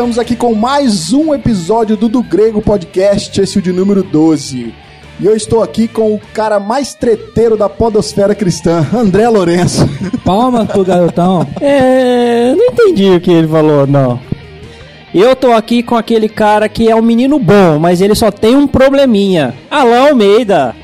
Estamos aqui com mais um episódio do Do Grego Podcast, esse é o de número 12. E eu estou aqui com o cara mais treteiro da podosfera cristã, André Lourenço. Palmas pro garotão. É, não entendi o que ele falou, não. Eu tô aqui com aquele cara que é um menino bom, mas ele só tem um probleminha. Alain Almeida.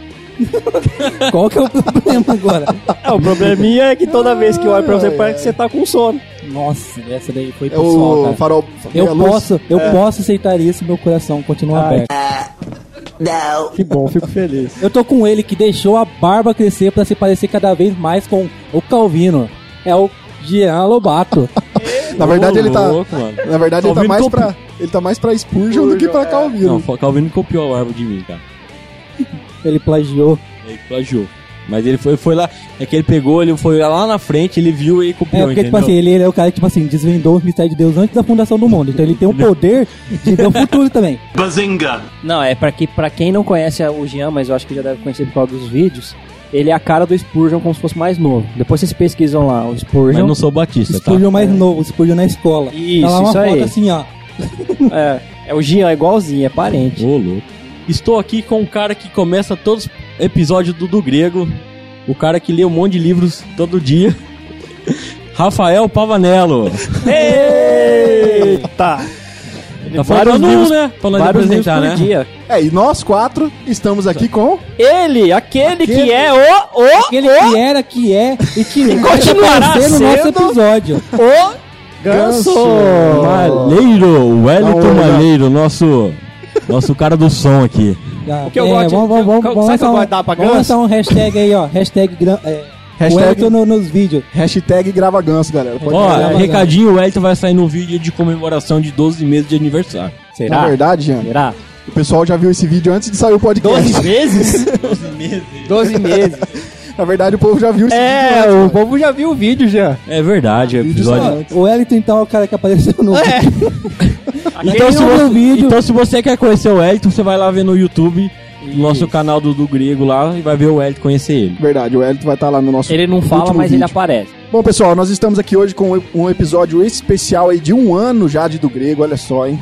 Qual que é o problema agora? É, o probleminha é que toda vez que eu olho pra você parece que você tá com sono. Nossa, essa daí foi É pessoal, o cara. farol. Eu luz. posso, eu posso aceitar isso, meu coração continua Ai. aberto. Que bom, fico feliz. Eu tô com ele que deixou a barba crescer pra se parecer cada vez mais com o Calvino. É o Jean Lobato. Na verdade, Ô, ele tá. louco, mano. Na verdade, ele tá Calvino mais copi- pra. Ele tá mais pra Spurgeon do que pra Calvino. Não, Calvino copiou a árvore de mim, cara. Ele plagiou. Ele plagiou. Mas ele foi, foi lá, é que ele pegou, ele foi lá na frente, ele viu e copiou, É, porque, tipo entendeu? assim, ele, ele é o cara que, tipo assim, desvendou os mistérios de Deus antes da fundação do mundo. Então ele tem o poder de ver o futuro também. Não, é pra, que, pra quem não conhece o Jean, mas eu acho que já deve conhecer por causa dos vídeos, ele é a cara do Spurgeon como se fosse mais novo. Depois vocês pesquisam lá, o Mas Spurgeon. não sou batista, tá? Spurgeon mais novo, Spurgeon na escola. Isso, tá lá uma isso foto aí. assim, ó. É, é o Jean, é igualzinho, é parente. Ô, louco. Estou aqui com um cara que começa todos os episódios do, do grego. O cara que lê um monte de livros todo dia. Rafael Pavanello. Eita! Tá Vários faltando um, livros- né? Falando de Vários livros apresentar, por né? dia. É, e nós quatro estamos aqui com. Ele, aquele, Aquele- que é o, o, Aquele que era, que é e que vai continuará aparecer no nosso sendo- episódio. o Ganso. Malheiro, Wellington Não, não. Malheiro, nosso, nosso cara do som aqui. O que eu gosto de- vamos, vamos, vamos, vamos lançar gosto um, dar pra vamos Ganso? lançar um hashtag aí, ó. Hashtag, é, Hashtag- Wellington no- nos vídeos. Hashtag grava ganso, galera. Pode Ó, É, recadinho, o Wellington vai sair no vídeo de comemoração de 12 meses de aniversário. Na Será? verdade, Jean, Será? o pessoal já viu esse vídeo antes de sair o podcast. 12 meses? 12 meses. 12 meses. Na verdade, o povo já viu esse vídeo É, o povo já viu o vídeo já. É verdade, é Vídeo episódio. só- O Wellington, então, é o cara que apareceu no É. Então se, viu você, o vídeo- então, se você quer conhecer o Wellington, você vai lá ver no YouTube, no nosso canal do, do Grego lá, e vai ver o Wellington conhecer ele. Verdade, o Elton vai estar lá no nosso. Ele não fala, mas ele vídeo. aparece. Bom, pessoal, nós estamos aqui hoje com um episódio especial aí de um ano já de do grego, olha só, hein?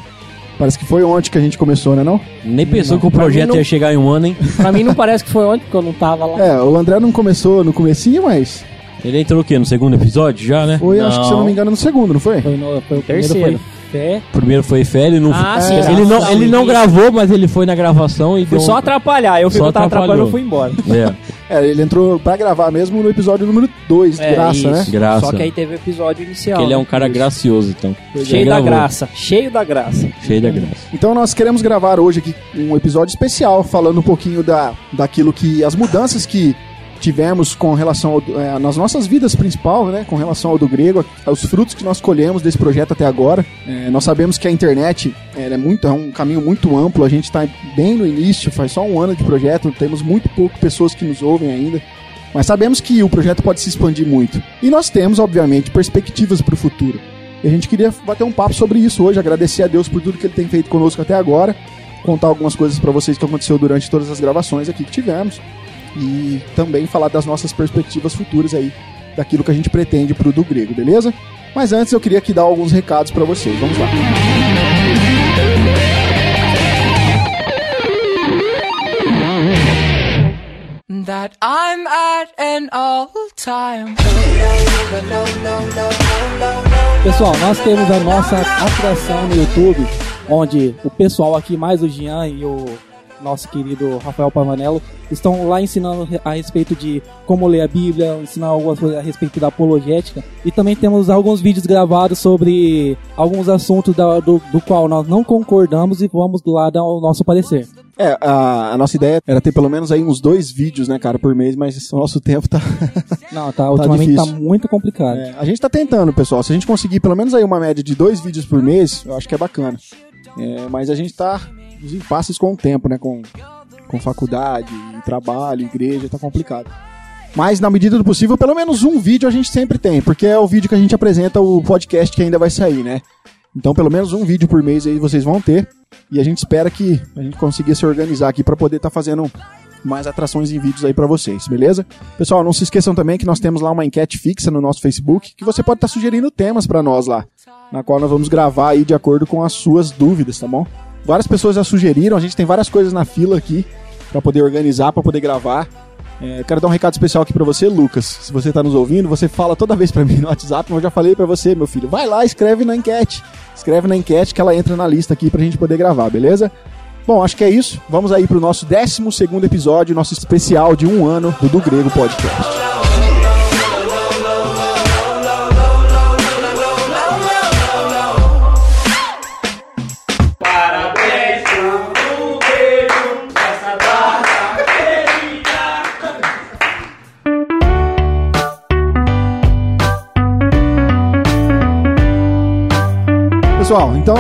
Parece que foi ontem que a gente começou, né não? Nem pensou que o projeto não- ia chegar em um ano, hein? Pra mim não parece que foi ontem, porque eu não tava lá. É, o André não começou no comecinho, mas Ele entrou o quê? No segundo episódio já, né? foi, acho que se eu não me engano, no segundo, não foi? Foi, no, foi o primeiro, Terceiro. foi fé. O primeiro foi fé, ele não Ah, é, sim, ele sim. não, ele não gravou, mas ele foi na gravação e Foi deu só atrapalhar. Eu fui Só eu tava atrapalhando, eu atrapalhou. fui embora. É, É, ele entrou pra gravar mesmo no episódio número 2, de É, graça, isso. né? graça. Só que aí teve o episódio inicial. que ele é um né? cara gracioso, então. Cheio Ele da graça. Cheio da graça. Cheio da graça. Então nós queremos gravar hoje aqui um episódio especial falando um pouquinho da, daquilo que as mudanças que tivemos com relação ao, é, nas nossas vidas principal, né, com relação ao do grego, aos frutos que nós colhemos desse projeto até agora. É, nós sabemos que a internet é muito é um caminho muito amplo. A gente está bem no início, faz só um ano de projeto, temos muito pouco pessoas que nos ouvem ainda. Mas sabemos que o projeto pode se expandir muito. E nós temos, obviamente, perspectivas para o futuro. E a gente queria bater um papo sobre isso hoje, agradecer a Deus por tudo que ele tem feito conosco até agora, contar algumas coisas para vocês que aconteceu durante todas as gravações aqui que tivemos e também falar das nossas perspectivas futuras aí, daquilo que a gente pretende pro do grego, beleza? Mas antes eu queria aqui dar alguns recados para vocês. Vamos lá. that I'm at an all time. Pessoal, nós temos a nossa atração no YouTube, onde o pessoal aqui, mais o Jean e o nosso querido Rafael Pavanello, estão lá ensinando a respeito de como ler a Bíblia, ensinando algumas coisas a respeito da apologética. E também temos alguns vídeos gravados sobre alguns assuntos da- do, do qual nós não concordamos e vamos lá dar o nosso parecer. É, a, a nossa ideia era ter pelo menos aí uns dois vídeos, né, cara, por mês, mas o nosso tempo tá. Não, tá, ultimamente tá difícil. muito complicado. É, a gente tá tentando, pessoal. Se a gente conseguir pelo menos aí uma média de dois vídeos por mês, eu acho que é bacana. É, mas a gente tá nos impasses com o tempo, né? Com, com faculdade, trabalho, igreja, tá complicado. Mas na medida do possível, pelo menos um vídeo a gente sempre tem, porque é o vídeo que a gente apresenta o podcast que ainda vai sair, né? Então, pelo menos um vídeo por mês aí vocês vão ter. E a gente espera que a gente consiga se organizar aqui para poder estar fazendo mais atrações em vídeos aí pra vocês, beleza? Pessoal, não se esqueçam também que nós temos lá uma enquete fixa no nosso Facebook, que você pode estar sugerindo temas pra nós lá, na qual nós vamos gravar aí de acordo com as suas dúvidas, tá bom? Várias pessoas já sugeriram, a gente tem várias coisas na fila aqui pra poder organizar, pra poder gravar. É, quero dar um recado especial aqui pra você, Lucas. Se você tá nos ouvindo, você fala toda vez pra mim no WhatsApp, mas eu já falei pra você, meu filho. Vai lá, escreve na enquete. Escreve na enquete que ela entra na lista aqui pra gente poder gravar, beleza? Bom, acho que é isso. Vamos aí pro nosso 12 episódio, nosso especial de um ano do Do Grego Podcast. Pessoal, então,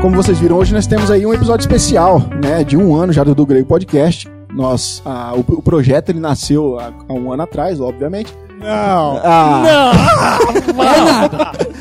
como vocês viram, hoje nós temos aí um episódio especial, né, de um ano já do Do Grego Podcast. Nós, ah, o, o projeto ele nasceu há, há um ano atrás, obviamente. Não. Ah,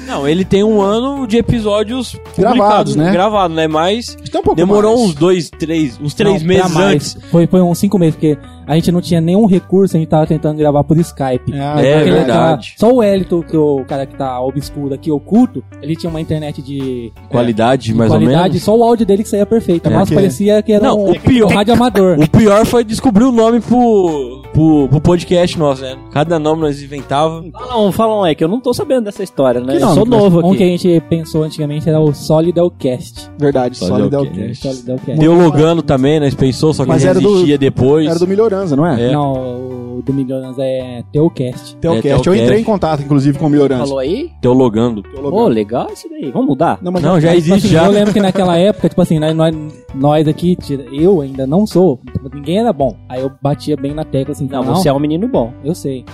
Não, ele tem um ano de episódios Gravados, publicados, né? Gravado, né? Mas um demorou mais. uns dois, três, uns três Não, meses antes. Foi, foi uns cinco meses, porque a gente não tinha nenhum recurso, a gente tava tentando gravar por Skype. Ah, É Aquele verdade. cara- só o Elito, que o cara que tá obscuro aqui, oculto, ele tinha uma internet de, Qualidade, de mais ou qualidade, menos. só o áudio dele que saía perfeito. É, Mas porque- parecia que era Não, um, o pior- um rádio amador. O pior foi descobrir o nome pro, pro, pro podcast nosso, né? Cada nome nós inventava. Fala um, fala um aí, que eu não tô sabendo dessa história, né? Que eu sou novo Um que a aqui. gente pensou antigamente era o Solidelcast. Verdade? Solidelcast. Deu logando também, nós pensou, só que Mas era do- resistia depois. Era do Melhoranza, não é? É. Não, o do Milhões é Teocast. Teocast. É, Eu entrei em contato, inclusive, com o Melhoranza. Falou aí? Teologando. Ô, legal isso daí. Vamos mudar? Não, mas Não, já existe já. Eu lembro que naquela época, tipo assim, nós, nós, nós aqui, eu ainda não sou, tipo, ninguém era bom. Aí eu batia bem na tecla assim, Não, não, você é um menino bom. eu sei.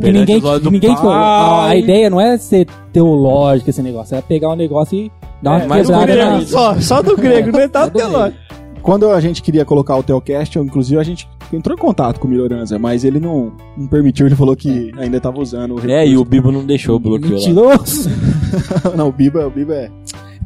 que ninguém, do ninguém a, a ideia não é ser teológico esse negócio, é pegar um negócio e dar uma o quebrada grego na... Só, só do grego, né? Tá Só do grego. Quando a gente queria colocar o Teocast, eu, inclusive a gente entrou em contato com o Melhoranza, mas ele não, não permitiu, ele falou que ainda tava usando o É, e o Bibo não deixou, bloqueou lá. Mentiroso. Não, o Biba, o Biba é.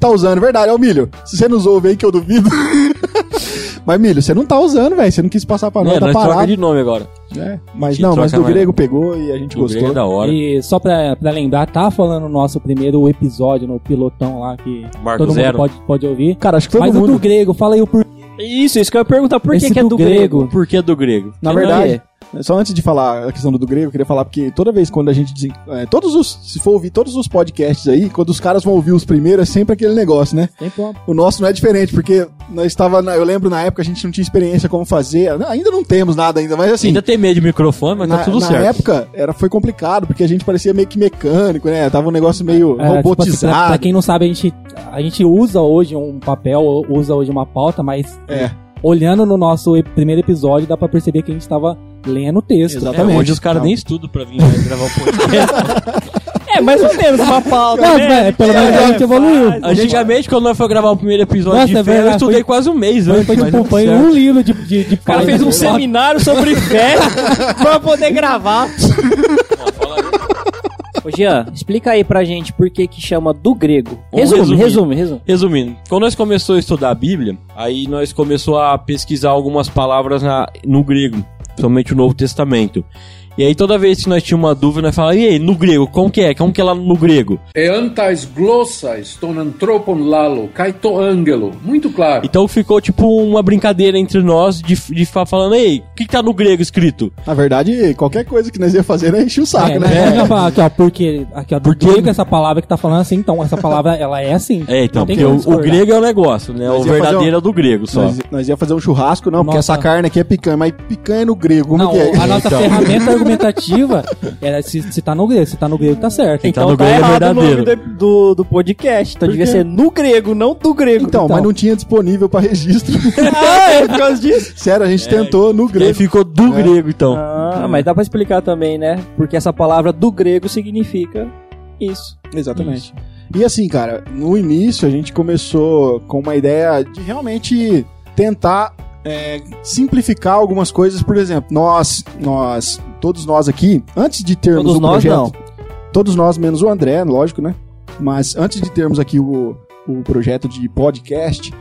Tá usando, verdade, é o Milho. Se você nos ouve aí que eu duvido. mas, Milho, você não tá usando, velho. Você não quis passar pra nós, É, tá nós troca parado. de nome agora. É, Mas não, mas troca do mais. grego pegou e a gente O gostou. grego é da hora. E só pra, pra lembrar, tá falando no nosso primeiro episódio, no pilotão lá, que Marco todo Zero. mundo pode, pode ouvir. Cara, acho que todo Mas o mundo. do grego, fala aí o porquê. Isso, isso que eu ia perguntar. Por que, Esse que é do do grego. grego? Por que do grego? Na verdade, só antes de falar a questão do, do grego, eu queria falar porque toda vez quando a gente. é, todos os. Se for ouvir todos os podcasts aí, quando os caras vão ouvir os primeiros, é sempre aquele negócio, né? Uma O nosso não é diferente, porque nós estava. na- Eu lembro na época a gente não tinha experiência como fazer. Não, Ainda não temos nada ainda, mas assim. Ainda tem medo de microfone, mas na, tá tudo na certo. época era, foi complicado, porque a gente parecia meio que mecânico, né? Tava um negócio meio É, tipo assim, robotizado. pra, pra quem não sabe, a gente, a gente usa hoje um papel, usa hoje uma pauta, mas É. olhando no nosso primeiro episódio, dá pra perceber que a gente tava lendo o texto. É, Exatamente. hoje os caras nem estudam pra vir gravar o podcast. É, mais ou menos uma pauta. Não, né? é, pelo menos a gente evoluiu. Antigamente, quando nós foi gravar o primeiro episódio Nossa, de é fé, eu estudei foi- quase um mês Foi, antes. foi, tipo, foi um livro de, de, de O cara fez um seminário sobre fé pra poder gravar. Ô, Jean, explica aí pra gente por que que chama do grego. Resume, resume, resume. Resumindo, quando nós começamos a estudar a Bíblia, aí nós começamos a pesquisar algumas palavras na- no grego, principalmente o Novo Testamento. E aí toda vez que nós tínhamos uma dúvida, nós falávamos, e aí, no grego, como que é? Como que é lá no grego? Eantais glossais ton anthropon lalo, kai to angelo. Muito claro. Então ficou tipo uma brincadeira entre nós de, de ficar falando, ei, o que, que tá no grego escrito? Na verdade, qualquer coisa que nós ia fazer era encher o saco, É, né? né? Aqui, ó, aqui, ó, porque, aqui, ó, do Porque- grego essa palavra que tá falando assim, então essa palavra, ela é assim. É, então, porque o, o grego é o negócio, né? Nós o verdadeiro um- é do grego só. Nós, nós ia fazer um churrasco, não, porque Nossa. essa carne aqui é picanha, mas picanha no grego, como Não, que é? a nossa Então. ferramenta argumentativa era se, se tá no grego. Se tá no grego, tá certo. Então, Então no tá grego é errado o nome verdadeiro. do, do, do podcast. Então devia ser no grego, não do grego. Então, mas não tinha disponível pra registro. Ah, é por causa disso. Sério, a gente tentou no E aí grego. ficou do É. grego, então. Ah, mas dá pra explicar também, né? Porque essa palavra do grego significa isso. Exatamente. E assim, cara, no início a gente começou com uma ideia de realmente tentar é, simplificar algumas coisas. Por exemplo, nós, nós, todos nós aqui, antes de termos Todos o nós, projeto, não. todos nós menos o André, lógico, né? Mas antes de termos aqui o, o projeto de podcast,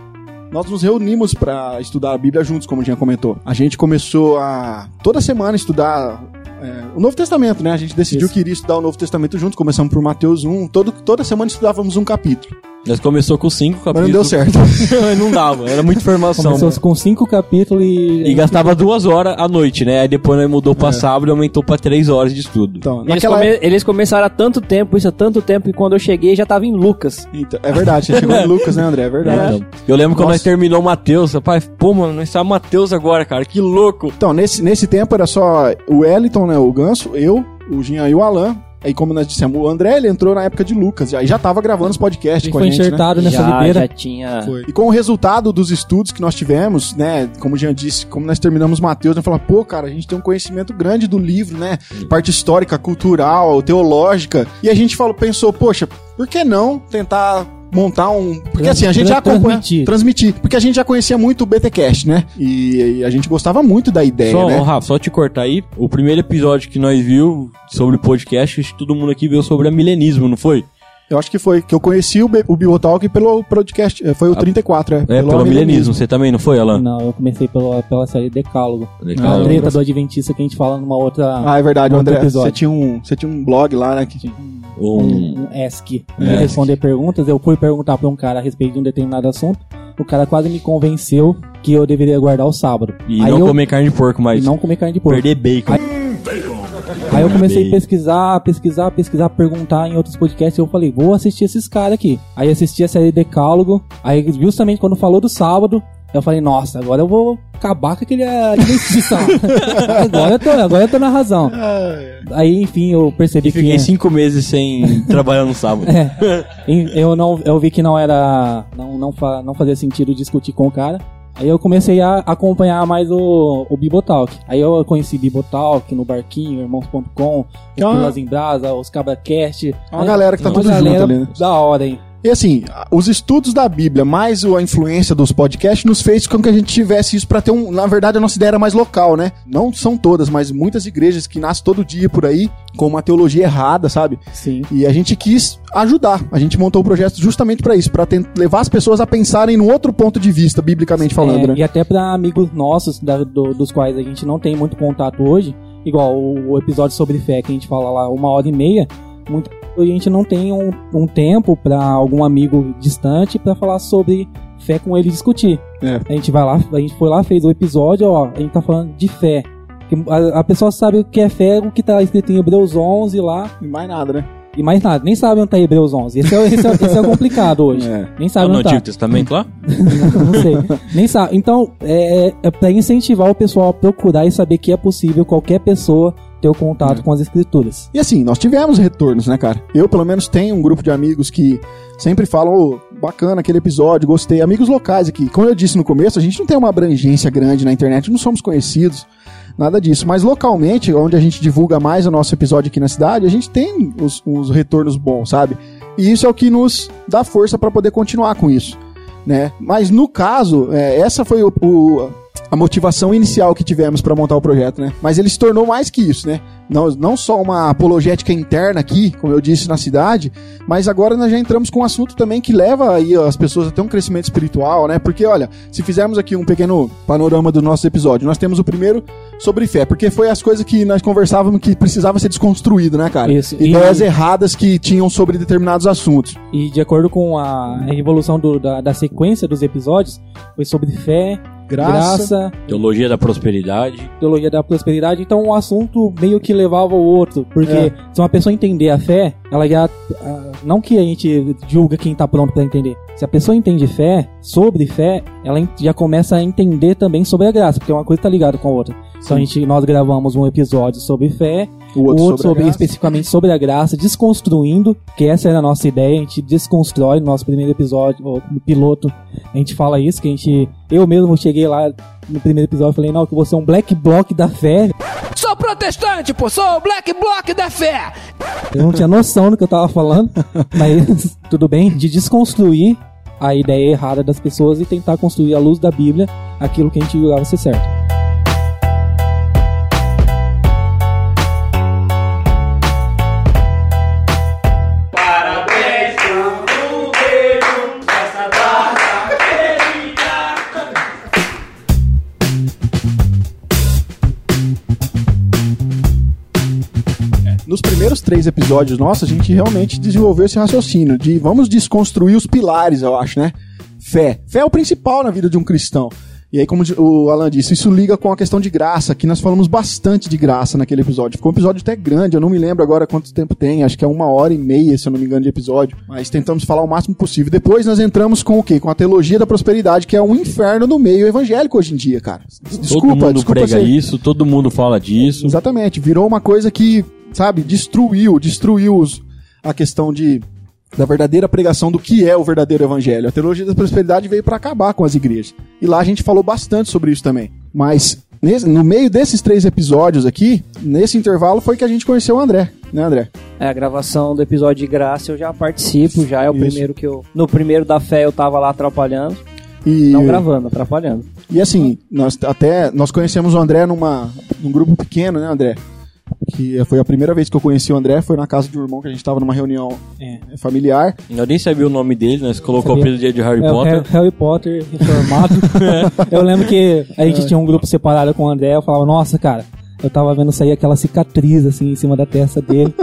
nós nos reunimos pra estudar a Bíblia juntos, como o Jean comentou. A gente começou a toda semana estudar é, o Novo Testamento, né? A gente decidiu Isso. que iria estudar o Novo Testamento juntos. Começamos por Mateus 1. Todo, toda semana estudávamos um capítulo. Nós começou com cinco Mas capítulos. não deu certo. não dava, era muita informação. Começou com cinco capítulos e. E gastava duas horas à noite, né? Aí depois nós mudou pra sábado e aumentou pra três horas de estudo. Então, Eles, come- eles começaram há tanto tempo, isso há tanto tempo, e quando eu cheguei já tava em Lucas. Então, é verdade, você chegou em Lucas, né, André? É verdade. Então, eu lembro quando Nossa. nós terminou o Matheus, rapaz, pô, mano, nós estamos Matheus agora, cara, que louco. Então, nesse, nesse tempo era só o Wellington, né, o Ganso, eu, o Jean e o Alan. Aí, como nós dissemos, o André, ele entrou na época de Lucas. Aí já tava gravando os podcasts Ele com foi a gente, né? enxertado nessa já, já tinha. Foi. E com o resultado dos estudos que nós tivemos, né, como o Jean disse, como nós terminamos Mateus, nós falamos, pô, cara, a gente tem um conhecimento grande do livro, né, parte histórica, cultural, teológica, e a gente falou, pensou, poxa, por que não tentar montar um... Porque Trans- assim, a gente já acompanha... transmitir. Transmitir. Porque a gente já conhecia muito o BTcast, né, e, e a gente gostava muito da ideia, Só, né. ó, Rafa, só te cortar aí, o primeiro episódio que nós viu sobre podcast, acho que todo mundo aqui viu sobre a milenismo, não foi? Eu acho que foi, que eu conheci o, o Bibotalk pelo podcast, eh, foi o 34, é. É, pelo, milenismo. Você também, não foi, Alan? Não, eu comecei pela, pela série Decálogo. Decálogo. A treta do Adventista que a gente fala numa outra. Ah, é verdade, André, episódio. você tinha, um, você tinha um blog lá, né, que... Um, um, um ESC. Ia responder perguntas, eu fui perguntar pra um cara a respeito de um determinado assunto. O cara quase me convenceu que eu deveria guardar o sábado. e Aí não eu, comer carne de porco, e mas não comer carne de porco. perder bacon. Aí eu comecei a pesquisar, pesquisar, pesquisar, perguntar em outros podcasts. E eu falei, vou assistir esses caras aqui. Aí assisti a série Decálogo. Aí, justamente quando falou do sábado, eu falei, nossa, agora eu vou acabar com aquele adventista. agora, eu tô, agora eu tô na razão. Aí, enfim, eu percebi E que. fiquei cinco meses sem trabalhar no sábado. É. Eu não eu vi que não era não não, fa, não fazia sentido discutir com o cara aí eu comecei a acompanhar mais o, o Bibotalk. Aí eu conheci Bibotalk no Barquinho Irmãos.com é os uma- Pilas em Brasa os CabraCast É uma galera que tá tudo junto ali, né? da hora hein E assim, os estudos da Bíblia, mais a influência dos podcasts, nos fez com que a gente tivesse isso pra ter um. Na verdade, a nossa ideia era mais local, né? Não são todas, mas muitas igrejas que nascem todo dia por aí, com uma teologia errada, sabe? sim E a gente quis ajudar. A gente montou o projeto justamente pra isso, pra tent- levar as pessoas a pensarem num outro ponto de vista, biblicamente falando, É, né? E até pra amigos nossos, da- do- dos quais a gente não tem muito contato hoje, igual o, o episódio sobre fé que a gente fala lá uma hora e meia, muito, a gente não tem um, um tempo pra algum amigo distante pra falar sobre fé com ele discutir. É. A gente vai lá, a gente foi lá, fez o episódio, ó, a gente tá falando de fé. Que A, a pessoa sabe o que é fé, o que tá escrito em Hebreus 11 lá, E mais nada, né? e mais nada, nem sabe onde tá Hebreus 11. Esse é, o- esse é, esse é o complicado hoje. É. Nem sabe no onde tá. Antigo Testamento lá? não sei. Nem sabe. Então, é, é pra incentivar o pessoal a procurar e saber que é possível qualquer pessoa ter o contato com as escrituras. E assim, nós tivemos retornos, né, cara? Eu, pelo menos, tenho um grupo de amigos que sempre falam, ô, bacana aquele episódio, gostei. Amigos locais aqui. Como eu disse no começo, a gente não tem uma abrangência grande na internet, não somos conhecidos, nada disso. Mas localmente, onde a gente divulga mais o nosso episódio aqui na cidade, a gente tem os, os retornos bons, sabe? E isso é o que nos dá força para poder continuar com isso, né? Mas no caso, é, essa foi o- o, a motivação inicial que tivemos para montar o projeto, né? Mas ele se tornou mais que isso, né? Não, não só uma apologética interna aqui, como eu disse na cidade, mas agora nós já entramos com um assunto também que leva aí as pessoas a ter um crescimento espiritual, né? Porque, olha, se fizermos aqui um pequeno panorama do nosso episódio, nós temos o primeiro sobre fé, porque foi as coisas que nós conversávamos que precisava ser desconstruído, né, cara? Isso, Ideias e- erradas que tinham sobre determinados assuntos. E de acordo com a evolução do- da, da sequência dos episódios, foi sobre fé, Graça. graça, Teologia da prosperidade. teologia da prosperidade. Então, um assunto meio que levava o outro. Porque É. se uma pessoa entender a fé, ela já. ah, Não que a gente julga quem tá pronto pra entender. Se a pessoa entende fé, sobre fé, ela já começa a entender também sobre a graça, porque uma coisa tá ligada com a outra. Então a gente, nós gravamos um episódio sobre fé, O outro, outro, sobre, sobre, especificamente sobre a graça, desconstruindo, que essa era a nossa ideia, a gente desconstrói no nosso primeiro episódio, ou no piloto, a gente fala isso, que a gente, eu mesmo cheguei lá no primeiro episódio e falei, não, que você é um black block da fé, Sou protestante, pô, sou o Black Block da fé. eu não tinha noção do que eu tava falando, mas tudo bem, de desconstruir a ideia errada das pessoas e tentar construir à luz da Bíblia aquilo que a gente julgava ser certo. Três episódios nossos, a gente realmente desenvolveu esse raciocínio de vamos desconstruir os pilares, eu acho, né? Fé. Fé é o principal na vida de um cristão. E aí, como o Alan disse, isso liga com a questão de graça, que nós falamos bastante de graça naquele episódio. Ficou um episódio até grande, eu não me lembro agora quanto tempo tem, acho que é uma hora e meia, se eu não me engano, de episódio. Mas tentamos falar o máximo possível. Depois nós entramos com o quê? Com a teologia da prosperidade, que é um inferno no meio evangélico hoje em dia, cara. Desculpa, todo mundo desculpa prega ser- isso, todo mundo fala disso. Exatamente, virou uma coisa que, sabe, destruiu, destruiu os- a questão de da verdadeira pregação do que é o verdadeiro evangelho. A teologia da prosperidade veio para acabar com as igrejas. E lá a gente falou bastante sobre isso também. Mas nesse- no meio desses três episódios aqui, nesse intervalo foi que a gente conheceu o André, né, André? É, a gravação do episódio de graça eu já participo, já é o Isso. primeiro que eu. No primeiro da fé eu tava lá atrapalhando. E Não gravando, atrapalhando. E assim, nós até nós conhecemos o André numa num grupo pequeno, né, André? Que foi a primeira vez que eu conheci o André, foi na casa de um irmão que a gente tava numa reunião É. eh, familiar. Eu nem sabia o nome dele, nós colocou o Sabia. apelido de Harry É, o Potter. Harry, Potter reformado. eu lembro que a gente tinha um grupo separado com o André. Eu falava, nossa, cara, eu tava vendo sair aquela cicatriz assim em cima da testa dele.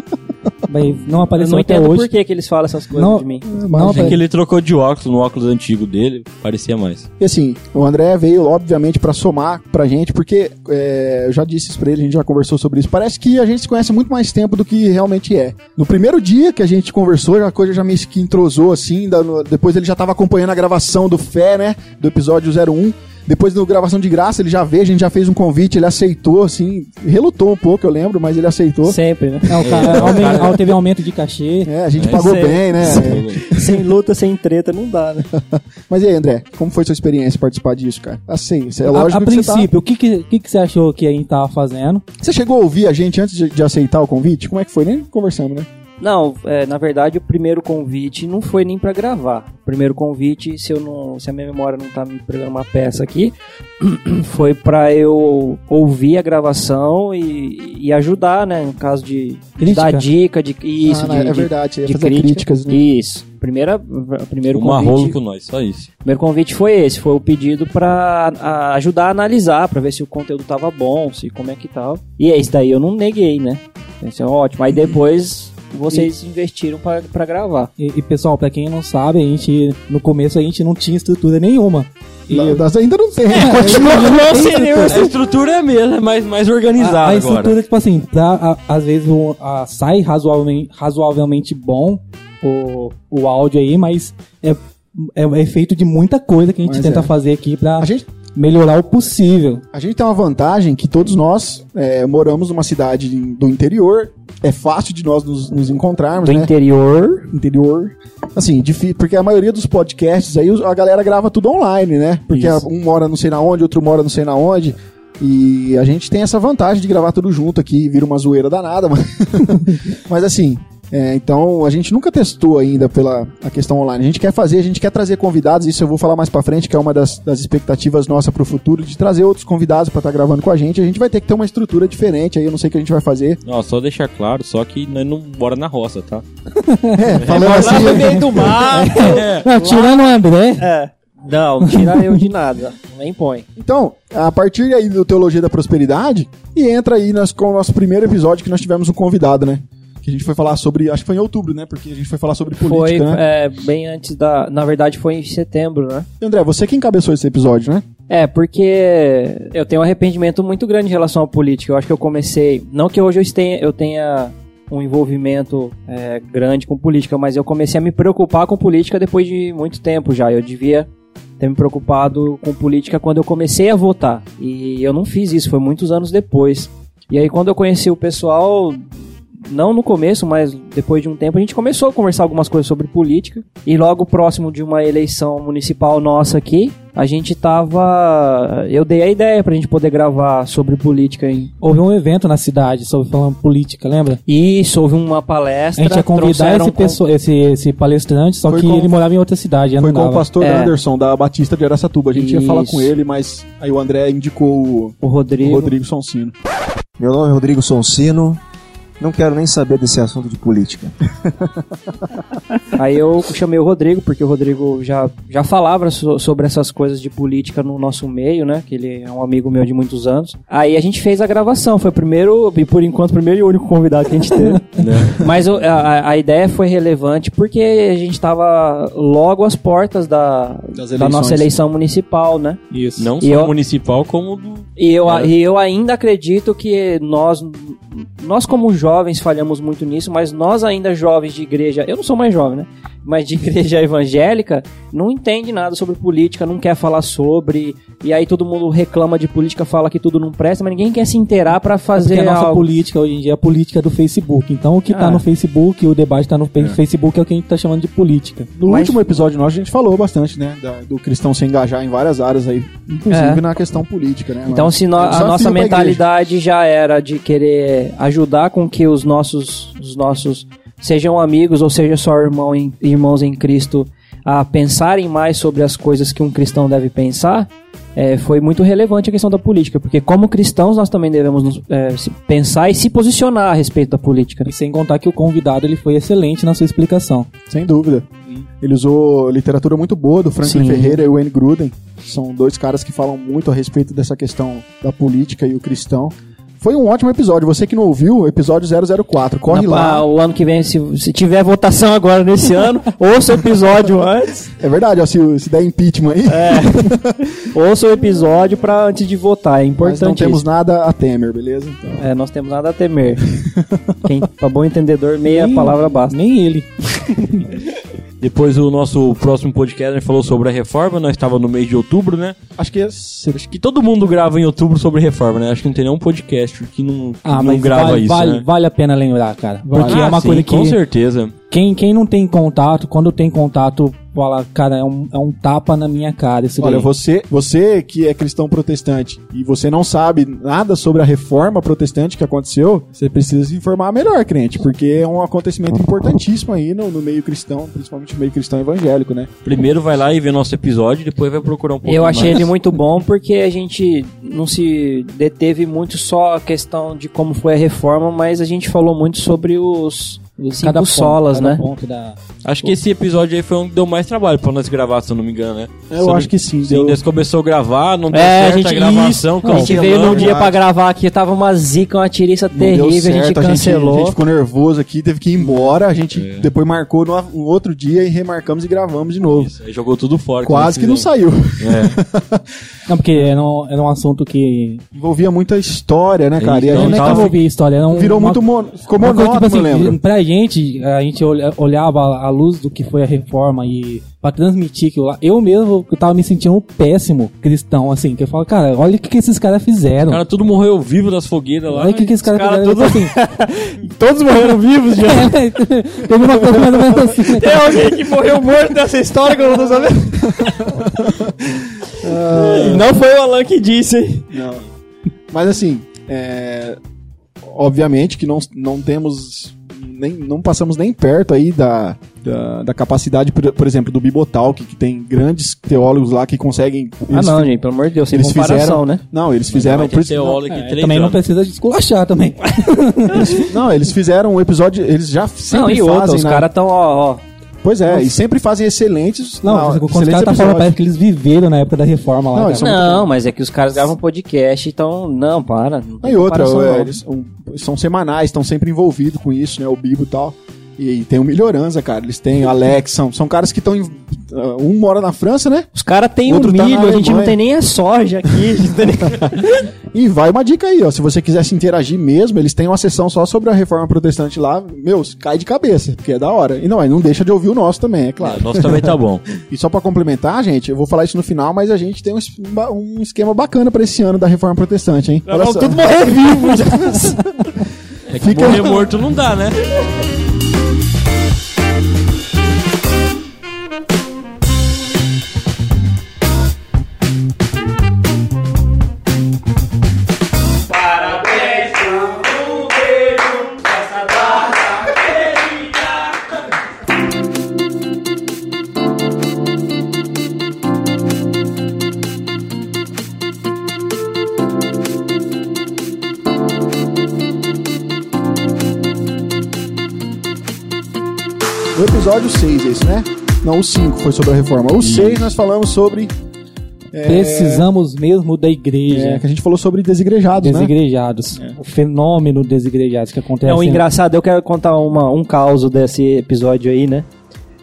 Mas não Eu apareceu não até entendo hoje. por que, que eles falam essas coisas Não, de mim. não, É que ele trocou de óculos no óculos antigo dele, parecia mais. E assim, o André veio, obviamente, pra somar pra gente, porque é, eu já disse isso pra ele, a gente já conversou sobre isso. Parece que a gente se conhece há muito mais tempo do que realmente é. No primeiro dia que a gente conversou, a coisa já meio que entrosou, assim. da- no- depois ele já tava acompanhando a gravação do Fé, né? Do episódio 01. Depois da gravação de graça, ele já veio, a gente já fez um convite, ele aceitou, assim. Relutou um pouco, eu lembro, mas ele aceitou. Sempre, né? É, o cara, teve aumento de cachê. É, a gente É, pagou sei. bem, né? sem luta, sem treta, não dá, né? Mas e aí, André, como foi sua experiência participar disso, cara? Assim, é A, lógico a que você tá- princípio, o que, que, que que você achou que a gente tava fazendo? Você chegou a ouvir a gente antes de, de aceitar o convite? Como é que foi? Nem conversamos, né? Não, é, na verdade o primeiro convite não foi nem pra gravar. O primeiro convite, se eu não, se a minha memória não tá me pregando uma peça aqui, foi pra eu ouvir a gravação e, e ajudar, né, no caso de, de Crítica? dar dica de isso, Ah, de, é de- verdade, de fazer crítica. críticas, né? Isso. Primeira, o primeiro Uma rolo convite, com nós, só isso. o primeiro convite foi esse, foi o pedido pra a- ajudar a analisar, pra ver se o conteúdo tava bom, se como é que tal. E esse daí eu não neguei, né? Isso é ótimo. Aí depois vocês investiram pra, pra gravar. E, e, pessoal, pra quem não sabe, a gente no começo a gente não tinha estrutura nenhuma. E Não, Nós ainda não tem. A estrutura é a mesma, é mais, mais organizada a, a agora. estrutura, tipo assim, pra, a- às vezes o- a- sai razoavelmente, razoavelmente bom o, o áudio aí, mas é, é, é feito de muita coisa que a gente Mas tenta é. fazer aqui pra A gente, melhorar o possível. a gente tem uma vantagem que todos nós é, moramos numa cidade do interior. É fácil de nós nos, nos encontrarmos, Do né? interior. Interior. Assim, difí- porque a maioria dos podcasts aí a galera grava tudo online, né? Porque Isso. um mora não sei na onde, outro mora não sei na onde. E a gente tem essa vantagem de gravar tudo junto aqui, vira uma zoeira danada, mas, mas assim, é, então a gente nunca testou ainda pela a questão online. A gente quer fazer, a gente quer trazer convidados, isso eu vou falar mais pra frente, que é uma das, das expectativas nossas pro futuro, de trazer outros convidados pra estar gravando com a gente. A gente vai ter que ter uma estrutura diferente aí, eu não sei o que a gente vai fazer. Não, só deixar claro, só que nós não mora na roça, tá? É, falando assim. do mar. Não, tirando o André, é. Não, tira eu de nada. Nem põe. Então, a partir aí do Teologia da Prosperidade, e entra aí nós, com o nosso primeiro episódio que nós tivemos um convidado, né? Que a gente foi falar sobre, acho que foi em outubro, né? Porque a gente foi falar sobre Foi política, né? é, bem antes da. Na verdade, foi em setembro, né? E André, você que encabeçou esse episódio, né? É, porque eu tenho um arrependimento muito grande em relação à política. Eu acho que eu comecei. Não que hoje eu tenha, eu tenha um envolvimento é, grande com política, mas eu comecei a me preocupar com política depois de muito tempo já. Eu devia ter me preocupado com política quando eu comecei a votar. E eu não fiz isso, foi muitos anos depois. E aí, quando eu conheci o pessoal, não no começo, mas depois de um tempo, a gente começou a conversar algumas coisas sobre política. E logo próximo de uma eleição municipal nossa aqui, a gente tava. Eu dei a ideia pra gente poder gravar sobre política em. houve um evento na cidade sobre falando política, lembra? Isso, houve uma palestra. A gente ia convidar esse, com- pessoa, esse, esse palestrante, só Foi que com- ele morava em outra cidade. Foi com o pastor É. Anderson, da Batista de Aracatuba. A gente ia falar Isso. com ele, mas aí o André indicou o, O o Rodrigo. Rodrigo Sonsino. Meu nome é Rodrigo Sonsino, Não quero nem saber desse assunto de política. Aí eu chamei o Rodrigo, porque o Rodrigo já, já falava so- sobre essas coisas de política no nosso meio, né? Que ele é um amigo meu de muitos anos. Aí a gente fez a gravação, foi o primeiro, e por enquanto, o primeiro e único convidado que a gente teve. Mas o- a, a ideia foi relevante porque a gente estava logo às portas da, da nossa eleição municipal, né? Isso. Não E só eu- municipal, como do. E eu, É. e eu ainda acredito que nós, nós como jovens falhamos muito nisso, mas nós ainda jovens de igreja, eu não sou mais jovem, né? Mas de igreja evangélica, não entende nada sobre política, não quer falar sobre, e aí todo mundo reclama de política, fala que tudo não presta, mas ninguém quer se inteirar pra Porque fazer a nossa algo. política hoje em dia é a política do Facebook. Então o que tá Ah. no Facebook, o debate tá no fe- Facebook é o que a gente tá chamando de política. No Mas- último episódio nosso, a gente falou bastante, né? da- do cristão se engajar em várias áreas aí, inclusive É. na questão política, né? Então, Mas se no- é a nossa mentalidade já era de querer ajudar com que os nossos, os nossos sejam amigos ou seja só irmão em- irmãos em Cristo a pensarem mais sobre as coisas que um cristão deve pensar, é, foi muito relevante a questão da política, porque como cristãos nós também devemos nos, é, pensar e se posicionar a respeito da política. né? E sem contar que o convidado ele foi excelente na sua explicação. Sem dúvida. Ele usou literatura muito boa do Franklin Sim. Ferreira e o Wayne Gruden. São dois caras que falam muito a respeito dessa questão da política e o cristão. Foi um ótimo episódio. Você que não ouviu, episódio 004. Corre lá. O ano que vem, se, se tiver votação agora nesse ano, ouça o episódio antes. É verdade, ó, se, se der impeachment aí. Ouça o episódio pra, antes de votar, é Mas importante. não temos isso. nada a temer, beleza? Então, É, nós temos nada a temer. Quem, pra bom entendedor, meia Nem- palavra basta. Nem ele. Depois o nosso próximo podcast a gente falou sobre a reforma, nós estava no mês de outubro, né? acho que é. Acho que todo mundo grava em outubro sobre reforma, né? Acho que não tem nenhum podcast que não, que Ah, não mas grava vale, isso, vale, né? vale a pena lembrar, cara. Porque Ah, é uma sim, coisa com que certeza. quem, quem não tem contato, quando tem contato, fala, cara, é um, é um tapa na minha cara isso Olha, daí. você, você que é cristão protestante e você não sabe nada sobre a reforma protestante que aconteceu, você precisa se informar melhor, crente, porque é um acontecimento importantíssimo aí no, no meio cristão, principalmente no meio cristão evangélico, né? Primeiro vai lá e vê nosso episódio, depois vai procurar um pouco Eu achei mais. ele muito bom porque a gente não se deteve muito só a questão de como foi a reforma, mas a gente falou muito sobre os, os cinco Cada ponto, solas, cada né? ponto da- Acho que esse episódio aí foi um que deu mais trabalho pra nós gravar, se eu não me engano, né? Eu Se acho que sim, Sim, deu- nós começou a gravar, não deu É, a certo a, gente- gravação, A gente veio num dia pra gravar aqui, tava uma zica, uma tiriça Não terrível, a gente certo, cancelou. A gente ficou nervoso aqui, teve que ir embora. A gente É. depois marcou no um outro dia e remarcamos e gravamos de novo. Isso, aí jogou tudo fora. Quase que não saiu. É. Não, porque era um, era um assunto que. Envolvia muita história, né, cara? E a Então, não gente é que ouvir história, era um, virou uma- muito. Ficou coisa, monótono, tipo eu assim, lembro. Gente, a gente olha- olhava a luz do que foi a reforma e pra transmitir aquilo lá, eu mesmo eu tava me sentindo um péssimo cristão, assim, que eu falo, cara, olha o que, que esses caras fizeram. Cara tudo morreu vivo das fogueiras lá. olha o que, que esses caras cara fizeram. tudo- Assim, Todos morreram vivos já. teve uma coisa mais ou menos assim, né? Tem alguém que morreu morto nessa história que eu não tô sabendo? E não foi o Alan que disse, hein? Não. Mas assim, é, obviamente que não, não temos. Nem, não passamos nem perto aí da, da, da capacidade, por, por exemplo, do Bibotalk, que tem grandes teólogos lá que conseguem. Ah, eles não, gente, pelo amor de Deus, sem eles comparação, fizeram, né? Não, eles fizeram. Isso- teólogo É, três também não anos. precisa desculachar também. Não, eles fizeram um episódio. Eles já Não, sempre e outra, fazem. os na- caras tão, ó, ó. Pois é, e sempre fazem excelentes. Não, na- quando os caras tá falando, parece que eles viveram na época da reforma lá. Não, cara. Não, mas é que os caras gravam podcast, então, não, para. Não tem E outra, é, não. eles são, são semanais, estão sempre envolvidos com isso, né? O Bibo e tal. E, tem o Melhorança, cara. Eles têm o Alex, são, são caras que estão. em- ah, um mora na França, né? Os caras têm o Outro tá milho, a gente não tem nem a soja aqui. nem- E vai uma dica aí, ó. Se você quiser se interagir mesmo, eles têm uma sessão só sobre a reforma protestante lá. Meu, cai de cabeça, porque é da hora. E não, não deixa de ouvir o nosso também, é claro. É, nosso também tá bom. E só pra complementar, gente, eu vou falar isso no final, mas a gente tem um, um esquema bacana pra esse ano da reforma protestante, hein? Olha Vamos só. tudo morrer vivo. É que Fica- morrer morto não dá, né? O episódio 6, esse, né? Não, o 5 foi sobre a reforma. O 6 nós falamos sobre. é, Precisamos mesmo da igreja. É, que a gente falou sobre desigrejados, né? Desigrejados. O fenômeno desigrejados que acontece. É um engraçado, eu quero contar uma, um caos desse episódio aí, né?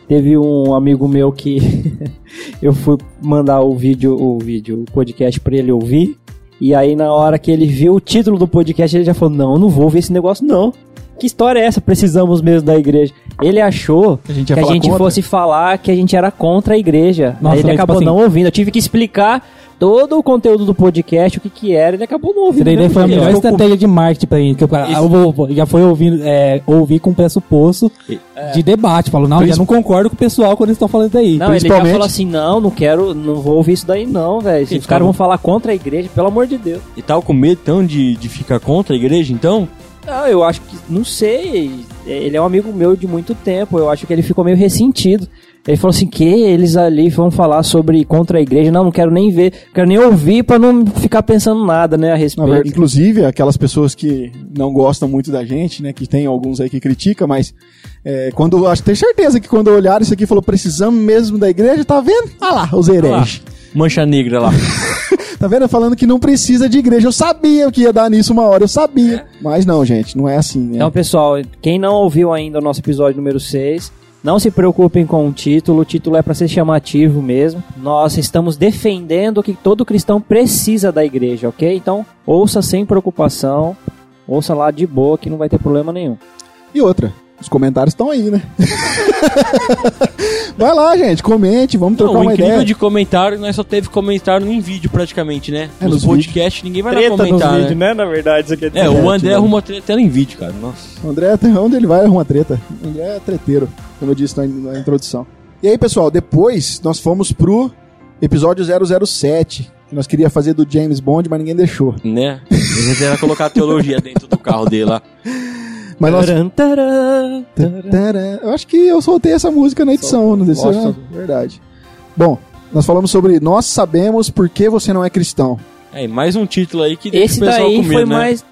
Teve um amigo meu que eu fui mandar o vídeo, o vídeo, o podcast pra ele ouvir. E aí na hora que ele viu o título do podcast, ele já falou: "Não, não vou ouvir esse negócio não. Que história é essa? Precisamos mesmo da igreja." Ele achou A gente que a gente contra? fosse falar que a gente era contra a igreja. Nossa, aí ele mas, acabou tipo assim- não ouvindo. Eu tive que explicar todo o conteúdo do podcast, o que que era, ele acabou não ouvindo. Daí foi a melhor estratégia de marketing pra ele. Que o cara, eu vou- já foi ouvindo, é, ouvir com pressuposto de debate. Falou, não, já não concordo com o pessoal quando eles estão falando isso aí. Não, ele já Principalmente- falou assim, não, não quero, não vou ouvir isso daí não, velho. Se Os caras vão falar contra a igreja, pelo amor de Deus. E tava com medo então de, de ficar contra a igreja, então? Não, eu acho que, não sei, ele é um amigo meu de muito tempo, eu acho que ele ficou meio ressentido. Ele falou assim, que eles ali vão falar sobre contra a igreja, não, não quero nem ver, quero nem ouvir pra não ficar pensando nada, né, a respeito. verdade, inclusive, aquelas pessoas que não gostam muito da gente, né? Que tem alguns aí que criticam, mas é, quando acho tenho certeza que quando olharam isso aqui e falou, precisamos mesmo da igreja, tá vendo? Ah lá, os lá, hereges. mancha negra lá. Tá vendo? Falando que não precisa de igreja. Eu sabia que ia dar nisso uma hora, eu sabia. Mas não, gente, não é assim, né? Então, pessoal, quem não ouviu ainda o nosso episódio número 6, não se preocupem com o título, o título é para ser chamativo mesmo. Nós estamos defendendo que todo cristão precisa da igreja, ok? Então, ouça sem preocupação, ouça lá de boa que não vai ter problema nenhum. E outra, os comentários estão aí, né? Vai lá, gente, comente, vamos trocar Não, o uma incrível ideia. de comentário, nós só teve comentário em vídeo praticamente, né? É, nos nos podcasts ninguém vai lá comentar, né? né? Na verdade, isso aqui É, o André arruma treta em vídeo, cara. Nossa. O André, onde ele vai, arruma treta. O André é treteiro, como eu disse na, na introdução. E aí, pessoal, depois nós fomos pro episódio 007, que nós queríamos fazer do James Bond, mas ninguém deixou. Né? Eles era colocar a teologia dentro do carro dele lá. Mas nós... Taran, taran, taran. Tará. Eu acho que eu soltei essa música na edição, não desse Nossa. não? Verdade. Bom, nós falamos sobre Nós Sabemos Por que Você Não É Cristão. É, e mais um título aí que deixa Esse o pessoal daí foi né? mais.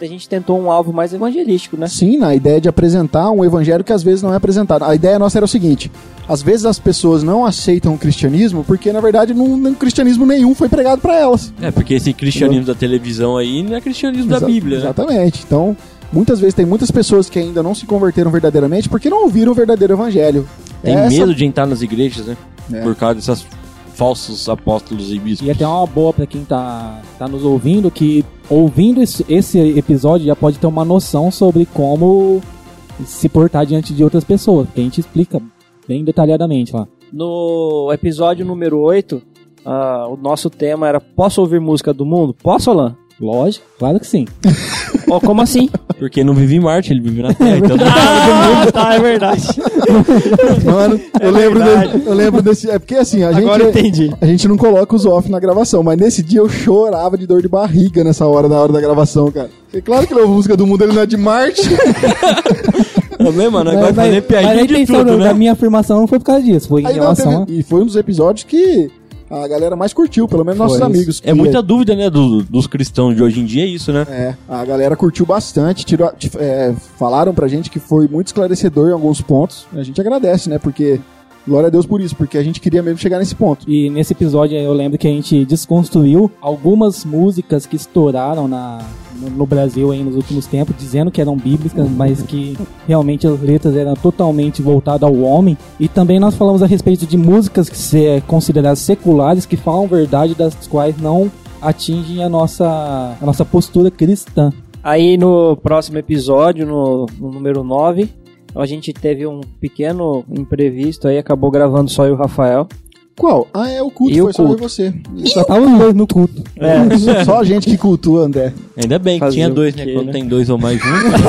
A gente tentou um alvo mais evangelístico, né? Sim, na ideia de apresentar um evangelho que às vezes não é apresentado. A ideia nossa era o seguinte: às vezes as pessoas não aceitam o cristianismo porque, na verdade, não, não- cristianismo nenhum foi pregado para elas. É, porque esse cristianismo da televisão aí não é cristianismo da Exa- Bíblia, né? Exatamente. Então, muitas vezes tem muitas pessoas que ainda não se converteram verdadeiramente porque não ouviram o verdadeiro evangelho. Tem Essa- medo de entrar nas igrejas, né? É. Por causa desses falsos apóstolos e bispos. E até uma boa pra quem tá, tá nos ouvindo, que ouvindo esse, episódio já pode ter uma noção sobre como se portar diante de outras pessoas, que a gente explica bem detalhadamente lá. No episódio número 8, ah, o nosso tema era: Posso ouvir música do mundo? Posso, Alan? Lógico, claro que sim. Ó, como assim? Porque não vive em Marte, ele vive na Terra. então ah, tá, é verdade. Mano, eu, lembro verdade. de- eu lembro desse. É porque assim, a Agora gente. entendi. A gente não coloca os off na gravação, mas nesse dia eu chorava de dor de barriga nessa hora, na hora da gravação, cara. É claro que a música do mundo ele não é de Marte. é mesmo, mano. Agora Mas- fazer a piadinha de tudo, né? minha afirmação não foi por causa disso, foi em Aí não, relação teve- E foi um dos episódios que a galera mais curtiu, pelo menos nossos amigos. É muita dúvida, né, do- dos cristãos de hoje em dia, é isso, né? É, a galera curtiu bastante, tirou, é, falaram pra gente que foi muito esclarecedor em alguns pontos. A gente agradece, né? Porque, glória a Deus por isso, porque a gente queria mesmo chegar nesse ponto. E nesse episódio eu lembro que a gente desconstruiu algumas músicas que estouraram na, no, no Brasil aí nos últimos tempos, dizendo que eram bíblicas, mas que realmente as letras eram totalmente voltadas ao homem. E também nós falamos a respeito de músicas que se é consideradas seculares, que falam verdade, das quais não atingem a nossa, a nossa postura cristã. Aí no próximo episódio, no, no número 9, a gente teve um pequeno imprevisto aí, acabou gravando só eu e o Rafael. Qual? Ah, é o culto, E o foi só eu e culto? você. Só tava os dois no culto. É, Só a gente que cultua, André. Ainda bem que Fazer tinha dois, né? Quando né? tem dois ou mais juntos.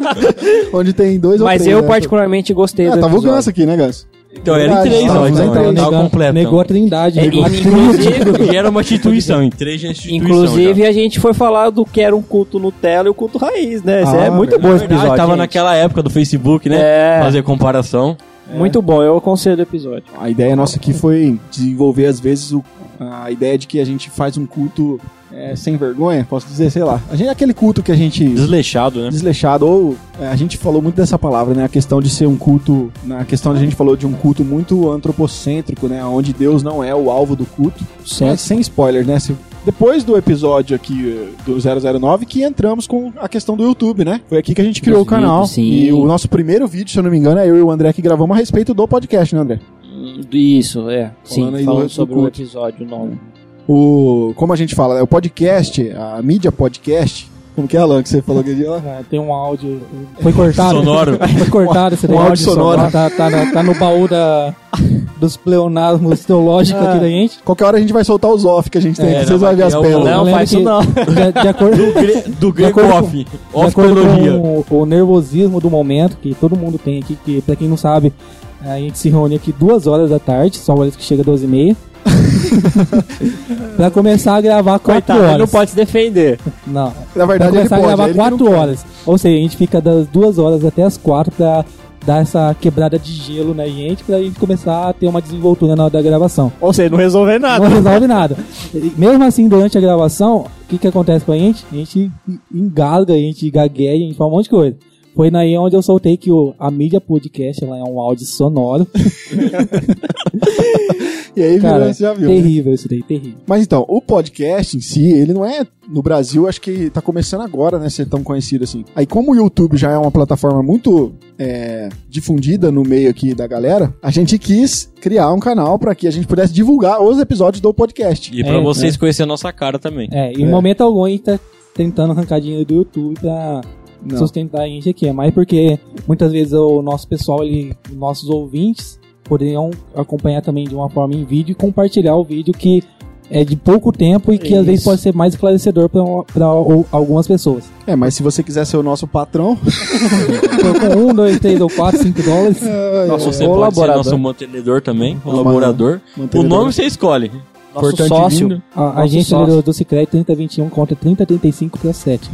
Onde tem dois ou mas três. eu né? particularmente gostei Ah, do tava o episódio. Aqui, né, Ganso? Então era em três, ó. Então, negou, completo. negou a trindade. É, negou a inclusive, E era uma instituição, em três instituições. inclusive a gente foi falar do que era um culto Nutella e o culto raiz, né? Isso Ah, é muito bom esse episódio. tava gente. naquela época do Facebook, né? É. Fazer comparação. Muito bom, eu aconselho o episódio. A ideia nossa aqui foi desenvolver, às vezes, o- a ideia de que a gente faz um culto é, sem vergonha, posso dizer, sei lá. A gente, aquele culto que a gente. Desleixado, né? Desleixado, ou é, a gente falou muito dessa palavra, né? A questão de ser um culto. Na questão de a gente falou de um culto muito antropocêntrico, né? Onde Deus não é o alvo do culto. Mas sem spoiler, né? Se- depois do episódio aqui eh, do 009, que entramos com a questão do YouTube, né? Foi aqui que a gente criou o Dos canal. vídeos, sim. E o nosso primeiro vídeo, se eu não me engano, é eu e o André que gravamos a respeito do podcast, né, André? Hum, Isso, é. Sim, Falando aí falando do- do sobre o episódio 9. O, como a gente fala, né, o podcast, a mídia podcast. Como que é, Alan, que você falou que? Ah, Tem um áudio. Foi cortado? Sonoro. Foi cortado esse Um daí. áudio sonoro. Tá, tá, no- tá no baú da, dos pleonasmos teológicos aqui da gente. Qualquer hora a gente vai soltar os off que a gente tem, É, aqui, não, vocês vão ver as o- pérolas. Não, lembro faz isso não. De, de acordo, Do grego off. de Off teologia. com o, o nervosismo do momento que todo mundo tem aqui, que pra quem não sabe, a gente se reúne aqui duas horas da tarde, só horas que chega às 12 e meia. pra começar a gravar quatro Coitado, ele horas. não pode se defender. Não. Na Pra verdade, ele começar a gravar ele que não quatro quer. horas. Ou seja, a gente fica das duas horas até as quatro pra dar essa quebrada de gelo na gente, pra gente começar a ter uma desenvoltura na hora da gravação. Ou seja, não resolver nada. Não resolve nada. Mesmo assim, durante a gravação, o que, que acontece com a gente? A gente engasga, a gente gagueia, a gente fala um monte de coisa. Foi aí onde eu soltei que o, a mídia podcast ela é um áudio sonoro. E aí, Cara, você já viu. né? terrível isso daí, terrível. Mas então, o podcast em si, ele não é. No Brasil, acho que tá começando agora, né? Ser tão conhecido assim. Aí, como o YouTube já é uma plataforma muito é, difundida no meio aqui da galera, a gente quis criar um canal pra que a gente pudesse divulgar os episódios do podcast. E pra É, vocês conhecerem a nossa cara também. É, em É. momento algum a gente tá tentando arrancar dinheiro do YouTube pra Não. sustentar a gente aqui. É mais porque muitas vezes o nosso pessoal, ele, nossos ouvintes, poderiam acompanhar também de uma forma em vídeo e compartilhar o vídeo que é de pouco tempo e que às vezes Isso. pode ser mais esclarecedor para algumas pessoas. É, mas se você quiser ser o nosso patrão, com um, dois, três ou quatro, cinco dólares. Nossa, você pode ser nosso mantenedor também, colaborador. O mantenedor. nome você escolhe. Nosso Importante sócio. vindo. A, agência sócio. do, do Cicred 3021 contra 3035 para 7.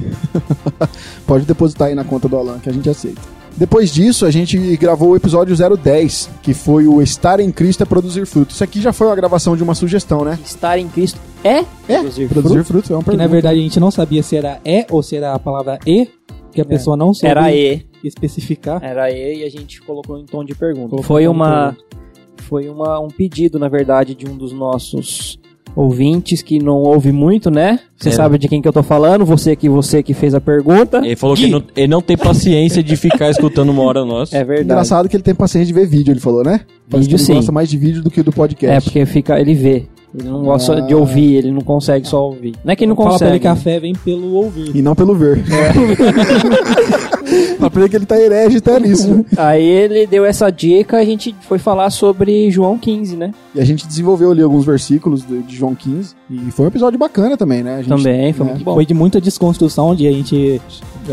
pode depositar aí na conta do Alan que a gente aceita. Depois disso, a gente gravou o episódio 010, que foi o Estar em Cristo é Produzir Frutos. Isso aqui já foi uma gravação de uma sugestão, né? Estar em Cristo é, É, produzir Produzir Frutos é uma Que na pergunta. verdade a gente não sabia se era E ou se era a palavra E, que a pessoa não soube Era E. especificar. Era E e a gente colocou em tom de pergunta. Colocou foi uma foi uma, um pedido, na verdade, de um dos nossos ouvintes que não ouve muito, né? Você É. sabe de quem que eu tô falando, você que você que fez a pergunta. Ele falou que ele não, ele não tem paciência de ficar escutando uma hora nossa. É verdade. Engraçado que ele tem paciência de ver vídeo, ele falou, né? Vídeo que ele sim. gosta mais de vídeo do que do podcast. É, porque fica, ele vê. Ele não gosta Ah. de ouvir, ele não consegue só ouvir. Não é que ele não Fala pra ele consegue. que a fé vem pelo ouvir. E não pelo ver. Fala pra ele que ele tá herege até nisso. Aí ele deu essa dica, a gente foi falar sobre João 15, né? E a gente desenvolveu ali alguns versículos de, de João 15. E foi um episódio bacana também, né? A gente- Também, foi é. muito bom. Foi de muita desconstrução, onde a gente.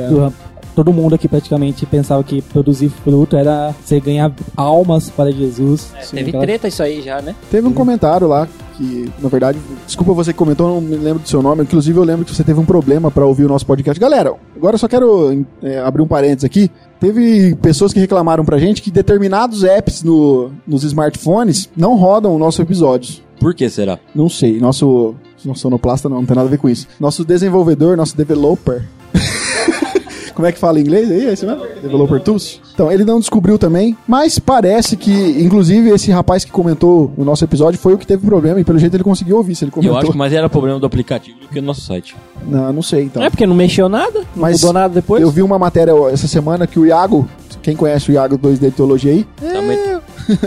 do- Todo mundo aqui praticamente pensava que produzir fruto era você ganhar almas para Jesus. Sim, Teve aquela- treta isso aí já, né? Teve um comentário lá que, na verdade, desculpa você que comentou, não me lembro do seu nome. Inclusive, eu lembro que você teve um problema pra ouvir o nosso podcast. Galera, agora eu só quero é, abrir um parênteses aqui. Teve pessoas que reclamaram pra gente que determinados apps no, nos smartphones não rodam o nosso episódio. Por que será? Não sei, nosso. Nosso sonoplasta não, não tem nada a ver com isso. Nosso desenvolvedor, nosso developer. Como é que fala em inglês aí? É isso mesmo? Developer Tools? Então, ele não descobriu também, mas parece que, inclusive, esse rapaz que comentou o nosso episódio foi o que teve problema e pelo jeito ele conseguiu ouvir se ele Eu comentou. acho que mais era problema do aplicativo do que do nosso site. Não, não sei, então. É porque não mexeu nada, não Mas mudou nada depois. Eu vi uma matéria essa semana que o Iago, quem conhece o Iago 2D de Teologia aí, Também, ele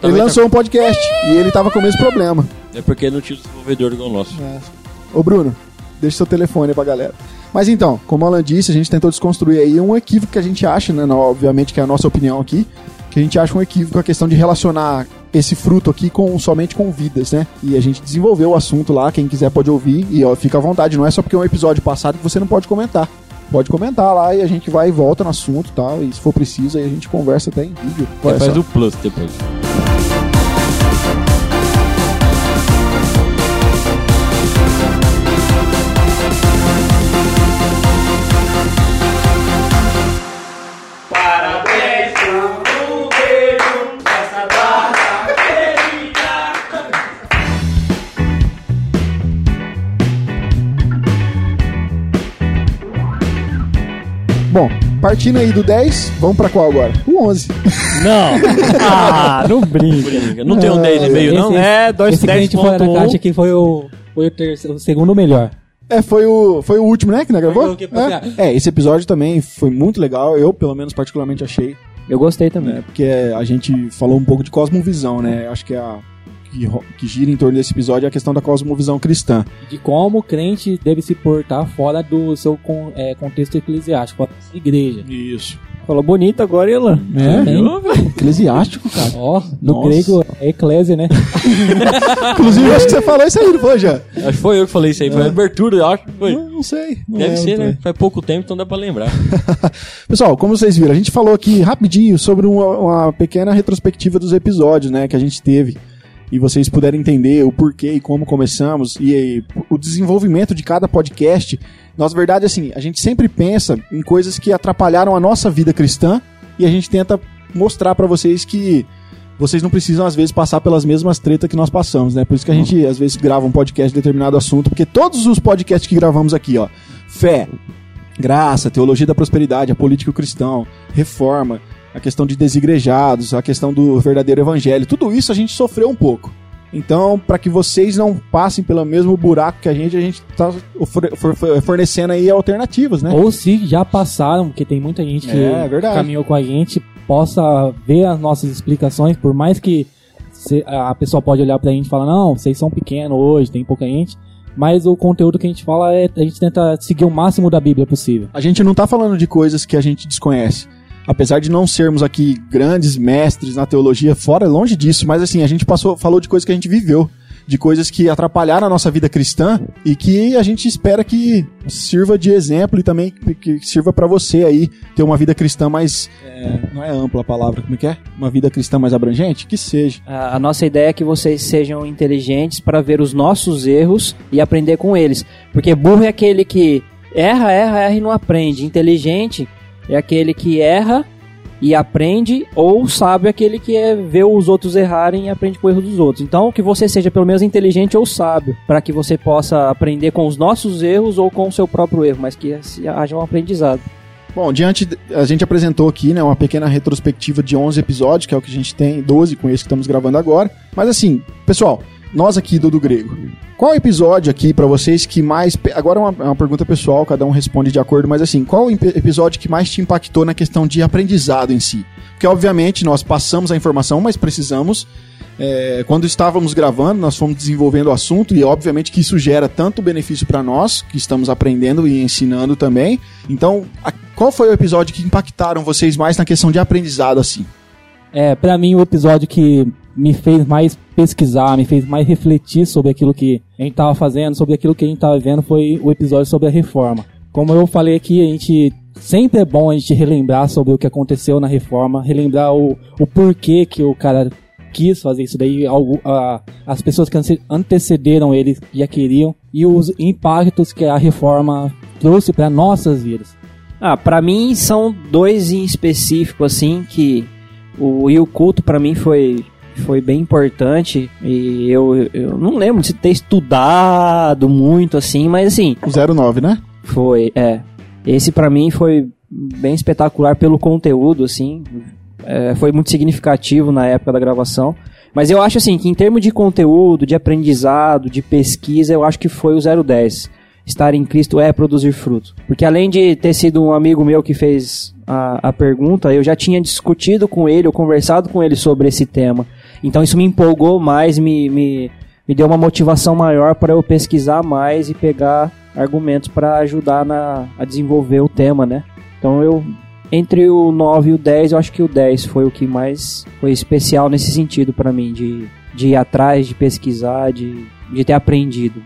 também tá- lançou um podcast e ele tava com o mesmo problema. É porque não tinha o desenvolvedor igual o nosso. Ô Bruno, deixa seu telefone aí pra galera. Mas então, como o Alan disse, a gente tentou desconstruir aí um equívoco que a gente acha, né? obviamente que é a nossa opinião aqui, que a gente acha um equívoco a questão de relacionar esse fruto aqui com somente com vidas, né? E a gente desenvolveu o assunto lá, quem quiser pode ouvir e ó, fica à vontade, não é só porque é um episódio passado que você não pode comentar. Pode comentar lá e a gente vai e volta no assunto e tal, e se for preciso aí a gente conversa até em vídeo. É, faz o plus depois. Bom, partindo aí do 10, vamos pra qual agora? O 11. Não! Ah, não brinca. Não tem um 10 e meio, não? Esse- É, dois Esse que a gente foi na 10.1. caixa aqui foi o, foi o, terceiro, o segundo melhor. É, foi o, foi o último, né, que nós gravou? o que- É. é, esse episódio também foi muito legal. Eu, pelo menos, particularmente achei. Eu gostei também. né, porque a gente falou um pouco de cosmovisão, né? Acho que é a que, que gira em torno desse episódio é a questão da cosmovisão cristã. De como o crente deve se portar fora do seu con- é, contexto eclesiástico, fora da igreja. Isso. Falou bonito agora, Ilan. É? Hein? Eclesiástico, cara. Ó, no Nossa. grego é eclésia, né? Inclusive, acho que você falou isso aí, não foi, já? Acho que foi eu que falei isso aí. Foi a abertura, eu acho que foi. Não, não sei. não Deve lembro ser, né? Faz pouco tempo, então dá pra lembrar. Pessoal, como vocês viram, a gente falou aqui rapidinho sobre uma, uma pequena retrospectiva dos episódios, né, que a gente teve. E vocês puderem entender o porquê e como começamos e, aí, o desenvolvimento de cada podcast. Nós, na verdade, assim, a gente sempre pensa em coisas que atrapalharam a nossa vida cristã e a gente tenta mostrar pra vocês que vocês não precisam, às vezes, passar pelas mesmas tretas que nós passamos, né? Por isso que a gente, às vezes, grava um podcast de determinado assunto, porque todos os podcasts que gravamos aqui, ó, fé, graça, teologia da prosperidade, a política cristão, reforma, a questão de desigrejados, a questão do verdadeiro evangelho, tudo isso a gente sofreu um pouco. Então, para que vocês não passem pelo mesmo buraco que a gente, a gente tá for- fornecendo aí alternativas, né? Ou se já passaram, porque tem muita gente que É, é caminhou com a gente, possa ver as nossas explicações, por mais que a pessoa pode olhar pra gente e falar, não, vocês são pequenos hoje, tem pouca gente, mas o conteúdo que a gente fala é, a gente tenta seguir o máximo da Bíblia possível. A gente não tá falando de coisas que a gente desconhece. Apesar de não sermos aqui grandes mestres na teologia, fora longe disso, mas assim, a gente passou, falou de coisas que a gente viveu, de coisas que atrapalharam a nossa vida cristã e que a gente espera que sirva de exemplo e também que- sirva pra você aí ter uma vida cristã mais é, não é ampla a palavra, como é que é? Uma vida cristã mais abrangente, que seja. A, a nossa ideia é que vocês sejam inteligentes para ver os nossos erros e aprender com eles. Porque burro é aquele que erra, erra, erra e não aprende. Inteligente é aquele que erra e aprende, ou é aquele que é, vê os outros errarem e aprende com o erro dos outros. Então, que você seja pelo menos inteligente ou sábio, para que você possa aprender com os nossos erros ou com o seu próprio erro, mas que haja um aprendizado. Bom, diante, a gente apresentou aqui, né, uma pequena retrospectiva de 11 episódios, que é o que a gente tem, 12 com esse que estamos gravando agora. Mas assim, pessoal, nós aqui do Do Grego, qual episódio aqui pra vocês que mais. Agora é uma, é uma pergunta pessoal, cada um responde de acordo, mas assim, qual episódio que mais te impactou na questão de aprendizado em si? Porque, obviamente, nós passamos a informação, mas precisamos. é, quando estávamos gravando, nós fomos desenvolvendo o assunto e, obviamente, que isso gera tanto benefício para nós, que estamos aprendendo e ensinando também. Então, a- qual foi o episódio que impactaram vocês mais na questão de aprendizado, assim? É, pra mim, o episódio que me fez mais pesquisar, me fez mais refletir sobre aquilo que a gente tava fazendo, sobre aquilo que a gente tava vendo, foi o episódio sobre a reforma. Como eu falei aqui, a gente sempre é bom a gente relembrar sobre o que aconteceu na reforma, relembrar o, o porquê que o cara quis fazer isso daí, algo, a- as pessoas que ante- antecederam ele já queriam, e os impactos que a reforma trouxe para nossas vidas. Ah, pra mim são dois em específico, assim, que o, e o culto pra mim foi, foi bem importante. E eu, eu não lembro de ter estudado muito, assim, mas assim, O 09, né? foi, é. Esse pra mim foi bem espetacular pelo conteúdo, assim. É, foi muito significativo na época da gravação. Mas eu acho assim que em termos de conteúdo, de aprendizado, de pesquisa, eu acho que foi o 010. Estar em Cristo é produzir fruto. Porque além de ter sido um amigo meu que fez a, a pergunta, eu já tinha discutido com ele, ou conversado com ele sobre esse tema. Então isso me empolgou mais, me, me, me deu uma motivação maior para eu pesquisar mais e pegar argumentos para ajudar na, a desenvolver o tema, né? Então eu entre o 9 e o 10, eu acho que o 10 foi o que mais foi especial nesse sentido para mim, de, de ir atrás, de pesquisar, de, de ter aprendido.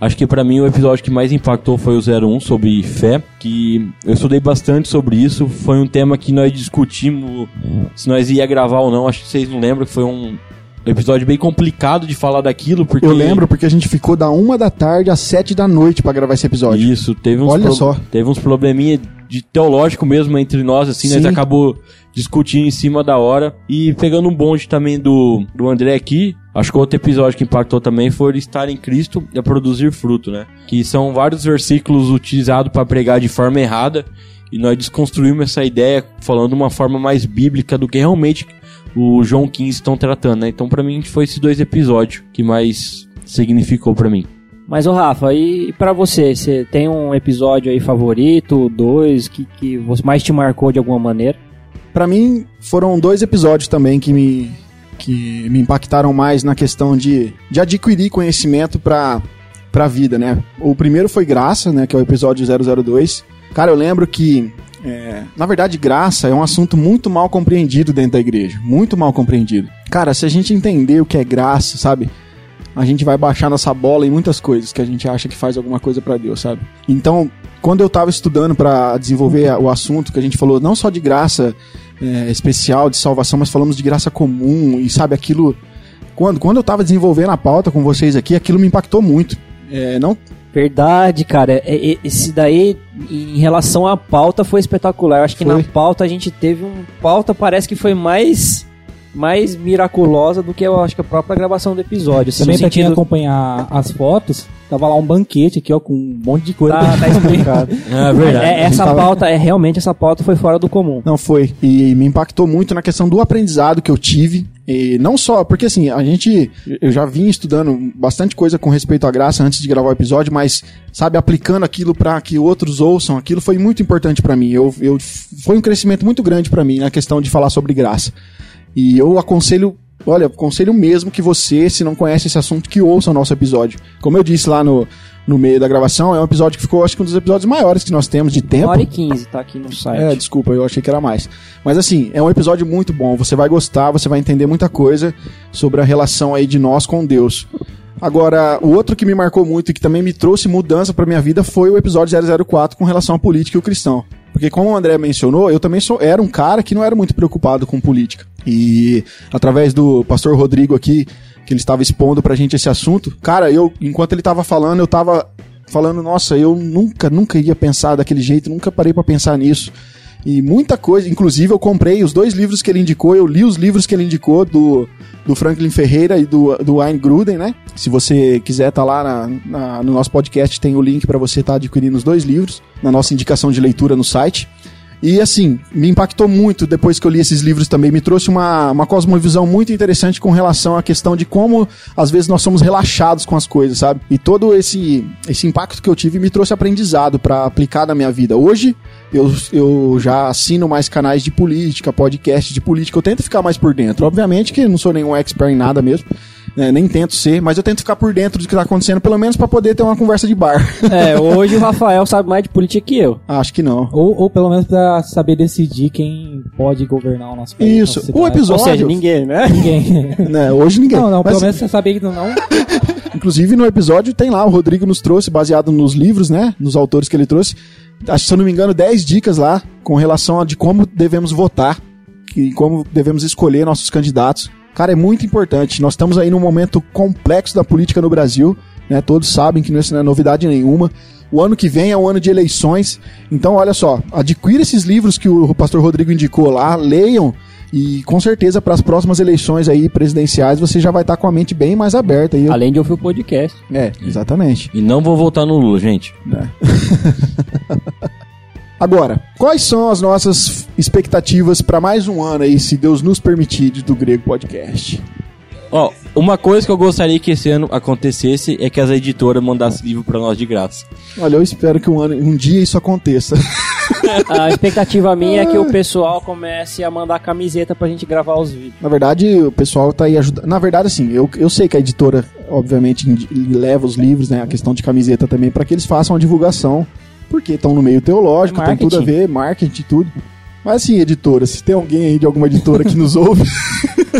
Acho que pra mim o episódio que mais impactou foi o 01 sobre fé, que eu estudei bastante sobre isso. Foi um tema que nós discutimos se nós ia gravar ou não. Acho que vocês não lembram que foi um episódio bem complicado de falar daquilo, porque Eu lembro porque a gente ficou da uma da tarde às sete da noite pra gravar esse episódio. Isso, teve uns Olha só. teve uns probleminha de teológico mesmo entre nós, assim, nós Sim. acabou discutindo em cima da hora e pegando um bonde também do, do André aqui. Acho que outro episódio que impactou também foi estar em Cristo e produzir fruto, né? Que são vários versículos utilizados para pregar de forma errada e nós desconstruímos essa ideia falando de uma forma mais bíblica do que realmente o João 15 estão tratando, né? Então, pra mim, foi esses dois episódios que mais significou pra mim. Mas, ô Rafa, e pra você? Você tem um episódio aí favorito, dois, que, que mais te marcou de alguma maneira? Pra mim, foram dois episódios também que me, que me impactaram mais na questão de, de adquirir conhecimento pra, pra vida, né? O primeiro foi Graça, né? Que é o episódio 002. Cara, eu lembro que, é, na verdade, graça é um assunto muito mal compreendido dentro da igreja. Muito mal compreendido. Cara, se a gente entender o que é graça, sabe? A gente vai baixar nossa bola em muitas coisas que a gente acha que faz alguma coisa pra Deus, sabe? Então, quando eu tava estudando pra desenvolver o assunto que a gente falou, não só de graça é, especial, de salvação, mas falamos de graça comum e sabe aquilo. Quando, quando eu tava desenvolvendo a pauta com vocês aqui, aquilo me impactou muito. É, não Verdade, cara. É- é- Esse daí, em relação à pauta, foi espetacular. Eu acho que Foi. na pauta a gente teve um. Pauta parece que foi mais. Mais miraculosa do que eu acho que a própria gravação do episódio. assim, Também pra quem sentido- acompanhar as fotos, tava lá um banquete aqui, ó, com um monte de coisa. Tá, tá explicado. É verdade. É, essa tava- pauta, é realmente essa pauta foi fora do comum. Não foi. E me impactou muito na questão do aprendizado que eu tive. E não só, porque assim, a gente. Eu já vim estudando bastante coisa com respeito à graça antes de gravar o episódio, mas, sabe, aplicando aquilo pra que outros ouçam, aquilo foi muito importante pra mim. Eu, eu, foi um crescimento muito grande pra mim na questão de falar sobre graça. E eu aconselho. Olha, aconselho mesmo que você, se não conhece esse assunto, que ouça o nosso episódio. Como eu disse lá no, no meio da gravação, é um episódio que ficou, acho que um dos episódios maiores que nós temos de tempo. Uma hora e quinze, tá aqui no site. É, desculpa, eu achei que era mais. Mas assim, é um episódio muito bom. Você vai gostar, você vai entender muita coisa sobre a relação aí de nós com Deus. Agora, o outro que me marcou muito e que também me trouxe mudança pra minha vida foi o episódio 004 com relação à política e o cristão. Porque como o André mencionou, eu também sou, era um cara que não era muito preocupado com política. E através do pastor Rodrigo aqui, que ele estava expondo pra gente esse assunto, cara, eu, enquanto ele tava falando, eu tava falando, nossa, eu nunca, nunca ia pensar daquele jeito, nunca parei pra pensar nisso. E muita coisa, inclusive eu comprei os dois livros que ele indicou, eu li os livros que ele indicou do, do Franklin Ferreira e do, do Wayne Gruden, né? Se você quiser tá lá na- na- no nosso podcast, tem o link para você estar adquirindo os dois livros, na nossa indicação de leitura no site. E assim, me impactou muito depois que eu li esses livros também. Me trouxe uma, uma cosmovisão muito interessante com relação à questão de como às vezes nós somos relaxados com as coisas, sabe? E todo esse, esse impacto que eu tive me trouxe aprendizado para aplicar na minha vida. Hoje eu, eu já assino mais canais de política, podcast de política. Eu tento ficar mais por dentro. Obviamente que eu não sou nenhum expert em nada mesmo. né, nem tento ser, mas eu tento ficar por dentro do que tá acontecendo, pelo menos para poder ter uma conversa de bar. É, hoje o Rafael sabe mais de política que eu. Acho que não. Ou, ou pelo menos pra saber decidir quem pode governar o nosso país. Isso. O episódio. Ou seja, ninguém, né? Ninguém. né, hoje ninguém. Não, não, Mas, pelo menos você saber que não. Inclusive no episódio tem lá, o Rodrigo nos trouxe, baseado nos livros, né? Nos autores que ele trouxe. Se eu não me engano, 10 dicas lá com relação a de como devemos votar e como devemos escolher nossos candidatos. Cara, é muito importante. Nós estamos aí num momento complexo da política no Brasil, né? Todos sabem que isso não é novidade nenhuma. O ano que vem é um ano de eleições. Então, olha só, adquira esses livros que o pastor Rodrigo indicou lá, leiam e com certeza para as próximas eleições aí presidenciais você já vai estar com a mente bem mais aberta aí. Além de ouvir o podcast. É, exatamente. E não vou votar no Lula, gente. Agora, quais são as nossas expectativas para mais um ano aí, se Deus nos permitir, do Grego Podcast? Ó, uma coisa que eu gostaria que esse ano acontecesse é que as editoras mandassem livro pra nós de graça. Olha, eu espero que um, ano, um dia isso aconteça. A expectativa minha é que o pessoal comece a mandar camiseta pra gente gravar os vídeos. Na verdade, o pessoal tá aí ajudando. Na verdade, assim, eu, eu sei que a editora, obviamente, leva os livros, né? A questão de camiseta também, para que eles façam a divulgação. Porque estão no meio teológico, É tem tudo a ver, marketing e tudo. Mas assim, editora, se tem alguém aí de alguma editora que nos ouve.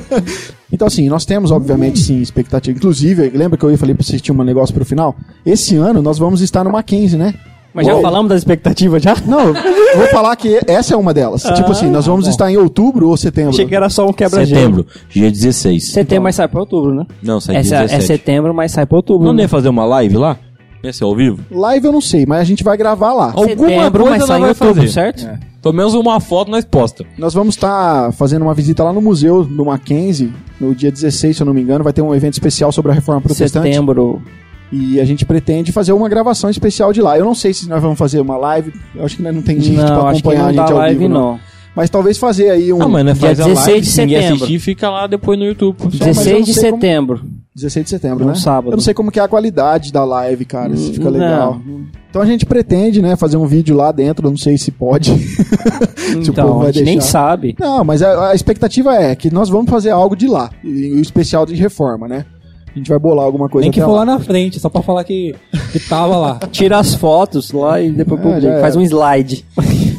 então, assim, nós temos, obviamente, sim, expectativa. Inclusive, lembra que eu falei pra vocês tinha um negócio pro final? Esse ano nós vamos estar no Mackenzie, né? Mas já Uou. falamos das expectativas já? Não, vou falar que essa é uma delas. tipo assim, nós vamos estar em outubro ou setembro. Achei que era só um quebra-gelo. Setembro, dia 16. Setembro, mas sai pra outubro, né? Não, sai É, dia é 17. setembro, mas sai pra outubro. Não né? ia fazer uma live lá? Ia ser ao vivo? Live eu não sei, mas a gente vai gravar lá. Alguma Setembro, coisa mas sai vai outubro, fazer. certo? Pelo menos uma foto nós posta. Nós vamos estar fazendo uma visita lá no museu do Mackenzie, no dia 16, se eu não me engano. Vai ter um evento especial sobre a reforma protestante. Setembro. E a gente pretende fazer uma gravação especial de lá. Eu não sei se nós vamos fazer uma live. Eu acho que não tem gente não, pra acho que acompanhar não a gente ao live vivo. não. Mas talvez fazer aí um Ah, mas né, Dia faz a 16 live, de setembro. assistir, fica lá depois no YouTube. não 16 de sei como- setembro. 16 de setembro, Um né? sábado. Eu não sei como que é a qualidade da live, cara, se fica Não. legal. Então a gente pretende, né, fazer um vídeo lá dentro, eu não sei se pode. Se o povo Então, vai a gente nem sabe. Não, mas a, a expectativa é que nós vamos fazer algo de lá, e o especial de reforma, né? A gente vai bolar alguma coisa Nem que até for lá. lá na frente, só pra falar que, que tava lá. Tira as fotos lá e depois É, já Faz era. um slide.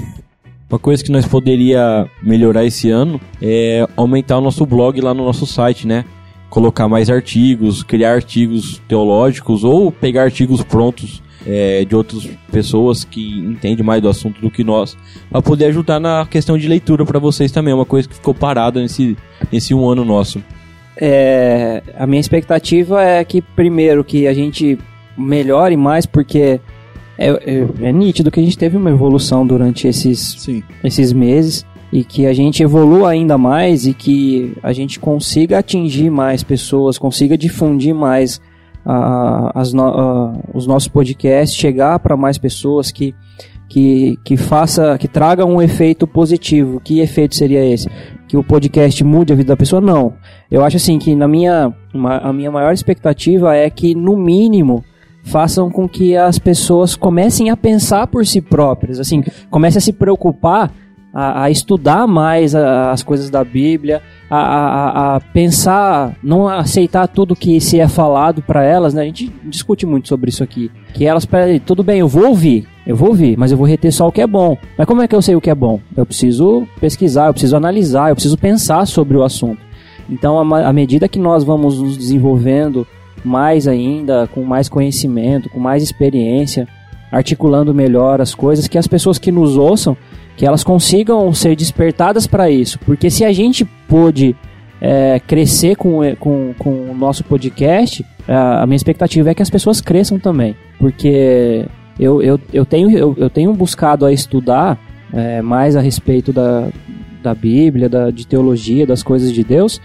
Uma coisa que nós poderia melhorar esse ano é aumentar o nosso blog lá no nosso site, né? Colocar mais artigos, criar artigos teológicos ou pegar artigos prontos é, de outras pessoas que entendem mais do assunto do que nós, para poder ajudar na questão de leitura para vocês também. É uma coisa que ficou parada nesse, nesse um ano nosso. É, a minha expectativa é que, primeiro, que a gente melhore mais, porque é, é- é nítido que a gente teve uma evolução durante esses, Sim. esses meses e que a gente evolua ainda mais e que a gente consiga atingir mais pessoas, consiga difundir mais as no- ah, os nossos podcasts, chegar para mais pessoas que que, que faça, que traga um efeito positivo. Que efeito seria esse? Que o podcast mude a vida da pessoa? Não. Eu acho assim que na minha, ma- a minha maior expectativa é que no mínimo façam com que as pessoas comecem a pensar por si próprias, assim, comecem a se preocupar, a, a estudar mais a- as coisas da Bíblia, a- a pensar, não aceitar tudo que se é falado para elas, né? A gente discute muito sobre isso aqui, que elas, peraí, tudo bem, eu vou ouvir, eu vou ouvir, mas eu vou reter só o que é bom. Mas como é que eu sei o que é bom? Eu preciso pesquisar, eu preciso analisar, eu preciso pensar sobre o assunto. Então, à medida que nós vamos nos desenvolvendo mais ainda, com mais conhecimento, com mais experiência, articulando melhor as coisas, que as pessoas que nos ouçam, que elas consigam ser despertadas para isso. Porque se a gente pôde é, crescer com, com, com o nosso podcast, a minha expectativa é que as pessoas cresçam também. Porque eu, eu, eu, tenho, eu, eu tenho buscado a estudar é, mais a respeito da, da Bíblia, da, de teologia, das coisas de Deus,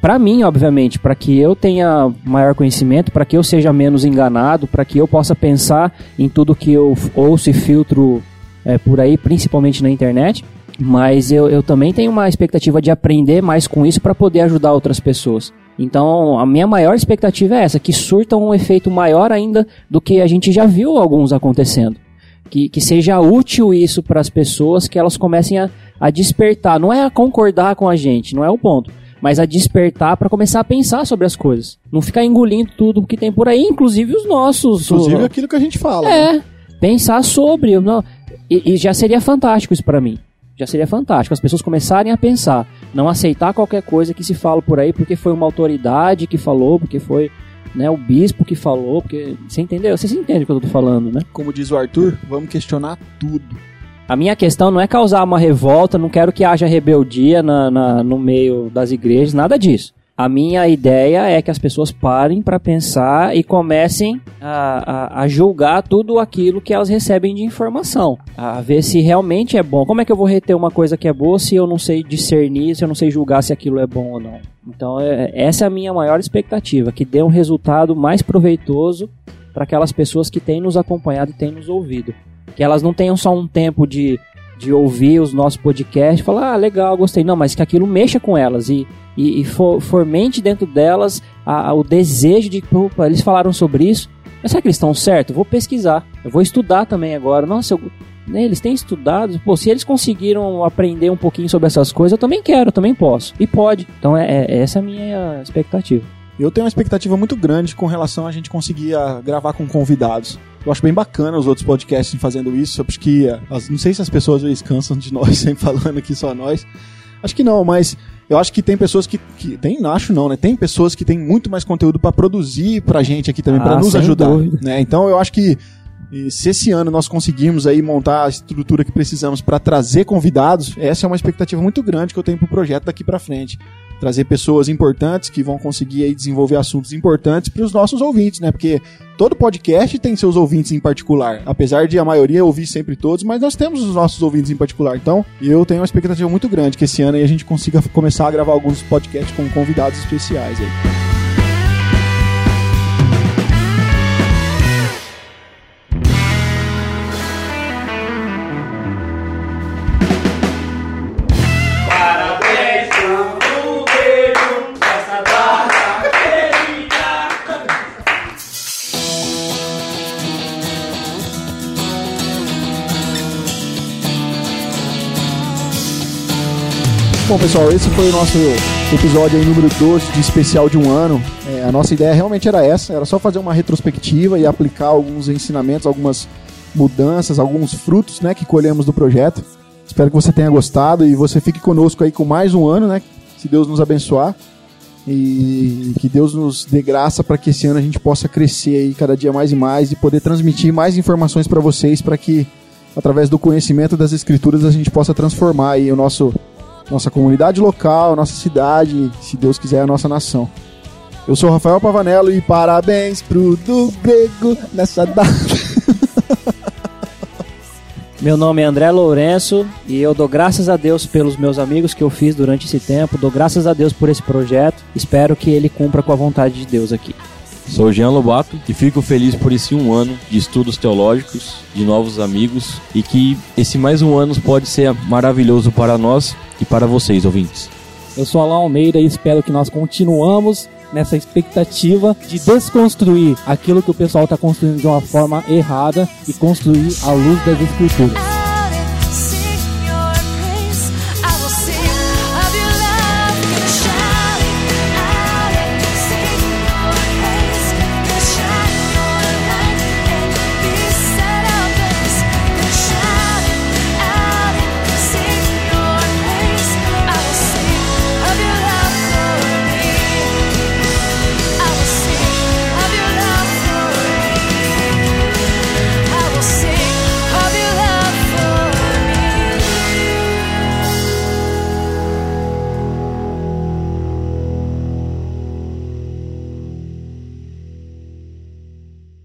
para mim, obviamente, para que eu tenha maior conhecimento, para que eu seja menos enganado, para que eu possa pensar em tudo que eu ouço e filtro é, por aí, principalmente na internet. Mas eu, eu também tenho uma expectativa de aprender mais com isso para poder ajudar outras pessoas. Então, a minha maior expectativa é essa, que surta um efeito maior ainda do que a gente já viu alguns acontecendo. Que, que seja útil isso para as pessoas, que elas comecem a, a despertar. Não é a concordar com a gente, não é o ponto. Mas a despertar para começar a pensar sobre as coisas. Não ficar engolindo tudo que tem por aí, inclusive os nossos. Inclusive o- aquilo que a gente fala. né? é, pensar sobre. Não, e, e já seria fantástico isso pra mim. Já seria fantástico. As pessoas começarem a pensar. Não aceitar qualquer coisa que se fala por aí porque foi uma autoridade que falou, porque foi né, o bispo que falou. Porque, você entendeu? Vocês entendem o que eu tô falando, né? Como diz o Arthur, vamos questionar tudo. A minha questão não é causar uma revolta, não quero que haja rebeldia na, na- no meio das igrejas, nada disso. A minha ideia é que as pessoas parem para pensar e comecem a, a- a julgar tudo aquilo que elas recebem de informação. A ver se realmente é bom. Como é que eu vou reter uma coisa que é boa se eu não sei discernir, se eu não sei julgar se aquilo é bom ou não? Então, é- essa é a minha maior expectativa, que dê um resultado mais proveitoso para aquelas pessoas que têm nos acompanhado e têm nos ouvido que elas não tenham só um tempo de, de ouvir os nossos podcasts e falar, ah, legal, gostei. Não, mas que aquilo mexa com elas e, e, e for- fomente dentro delas a- a- o desejo de, opa, eles falaram sobre isso, mas será que eles estão certos? Eu vou pesquisar, eu vou estudar também agora. Nossa, eu- né, eles têm estudado, pô, se eles conseguiram aprender um pouquinho sobre essas coisas, eu também quero, eu também posso. E pode. Então, é, é- essa é a minha expectativa. Eu tenho uma expectativa muito grande com relação a gente conseguir ah, gravar com convidados. Eu acho bem bacana os outros podcasts fazendo isso. Eu acho que, ah, não sei se as pessoas às vezes cansam de nós sempre falando aqui só nós. Acho que não, mas eu acho que tem pessoas que, que tem, acho não, né? Tem pessoas que têm muito mais conteúdo pra produzir pra gente aqui também, pra Ah, nos sem ajudar, dúvida. né? Então eu acho que e se esse ano nós conseguirmos aí montar a estrutura que precisamos pra trazer convidados, essa é uma expectativa muito grande que eu tenho pro projeto daqui pra frente trazer pessoas importantes que vão conseguir aí desenvolver assuntos importantes para os nossos ouvintes, né? Porque todo podcast tem seus ouvintes em particular, apesar de a maioria ouvir sempre todos, mas nós temos os nossos ouvintes em particular. Então, eu tenho uma expectativa muito grande que esse ano a gente consiga começar a gravar alguns podcasts com convidados especiais aí. Bom, pessoal, esse foi o nosso episódio número 12 de especial de um ano. É, a nossa ideia realmente era essa, era só fazer uma retrospectiva e aplicar alguns ensinamentos, algumas mudanças, alguns frutos né, que colhemos do projeto. Espero que você tenha gostado e você fique conosco aí com mais um ano, né? Se Deus nos abençoar. E que Deus nos dê graça para que esse ano a gente possa crescer aí cada dia mais e mais e poder transmitir mais informações para vocês para que através do conhecimento das escrituras a gente possa transformar aí o nosso nossa comunidade local, nossa cidade, se Deus quiser a nossa nação. Eu sou Rafael Pavanello e parabéns pro do grego nessa data. Meu nome é André Lourenço e eu dou graças a Deus pelos meus amigos que eu fiz durante esse tempo, dou graças a Deus por esse projeto, espero que ele cumpra com a vontade de Deus aqui. Sou Jean Lobato e fico feliz por esse um ano de estudos teológicos, de novos amigos e que esse mais um ano pode ser maravilhoso para nós e para vocês, ouvintes. Eu sou Alain Almeida e espero que nós continuamos nessa expectativa de desconstruir aquilo que o pessoal está construindo de uma forma errada e construir à luz das escrituras.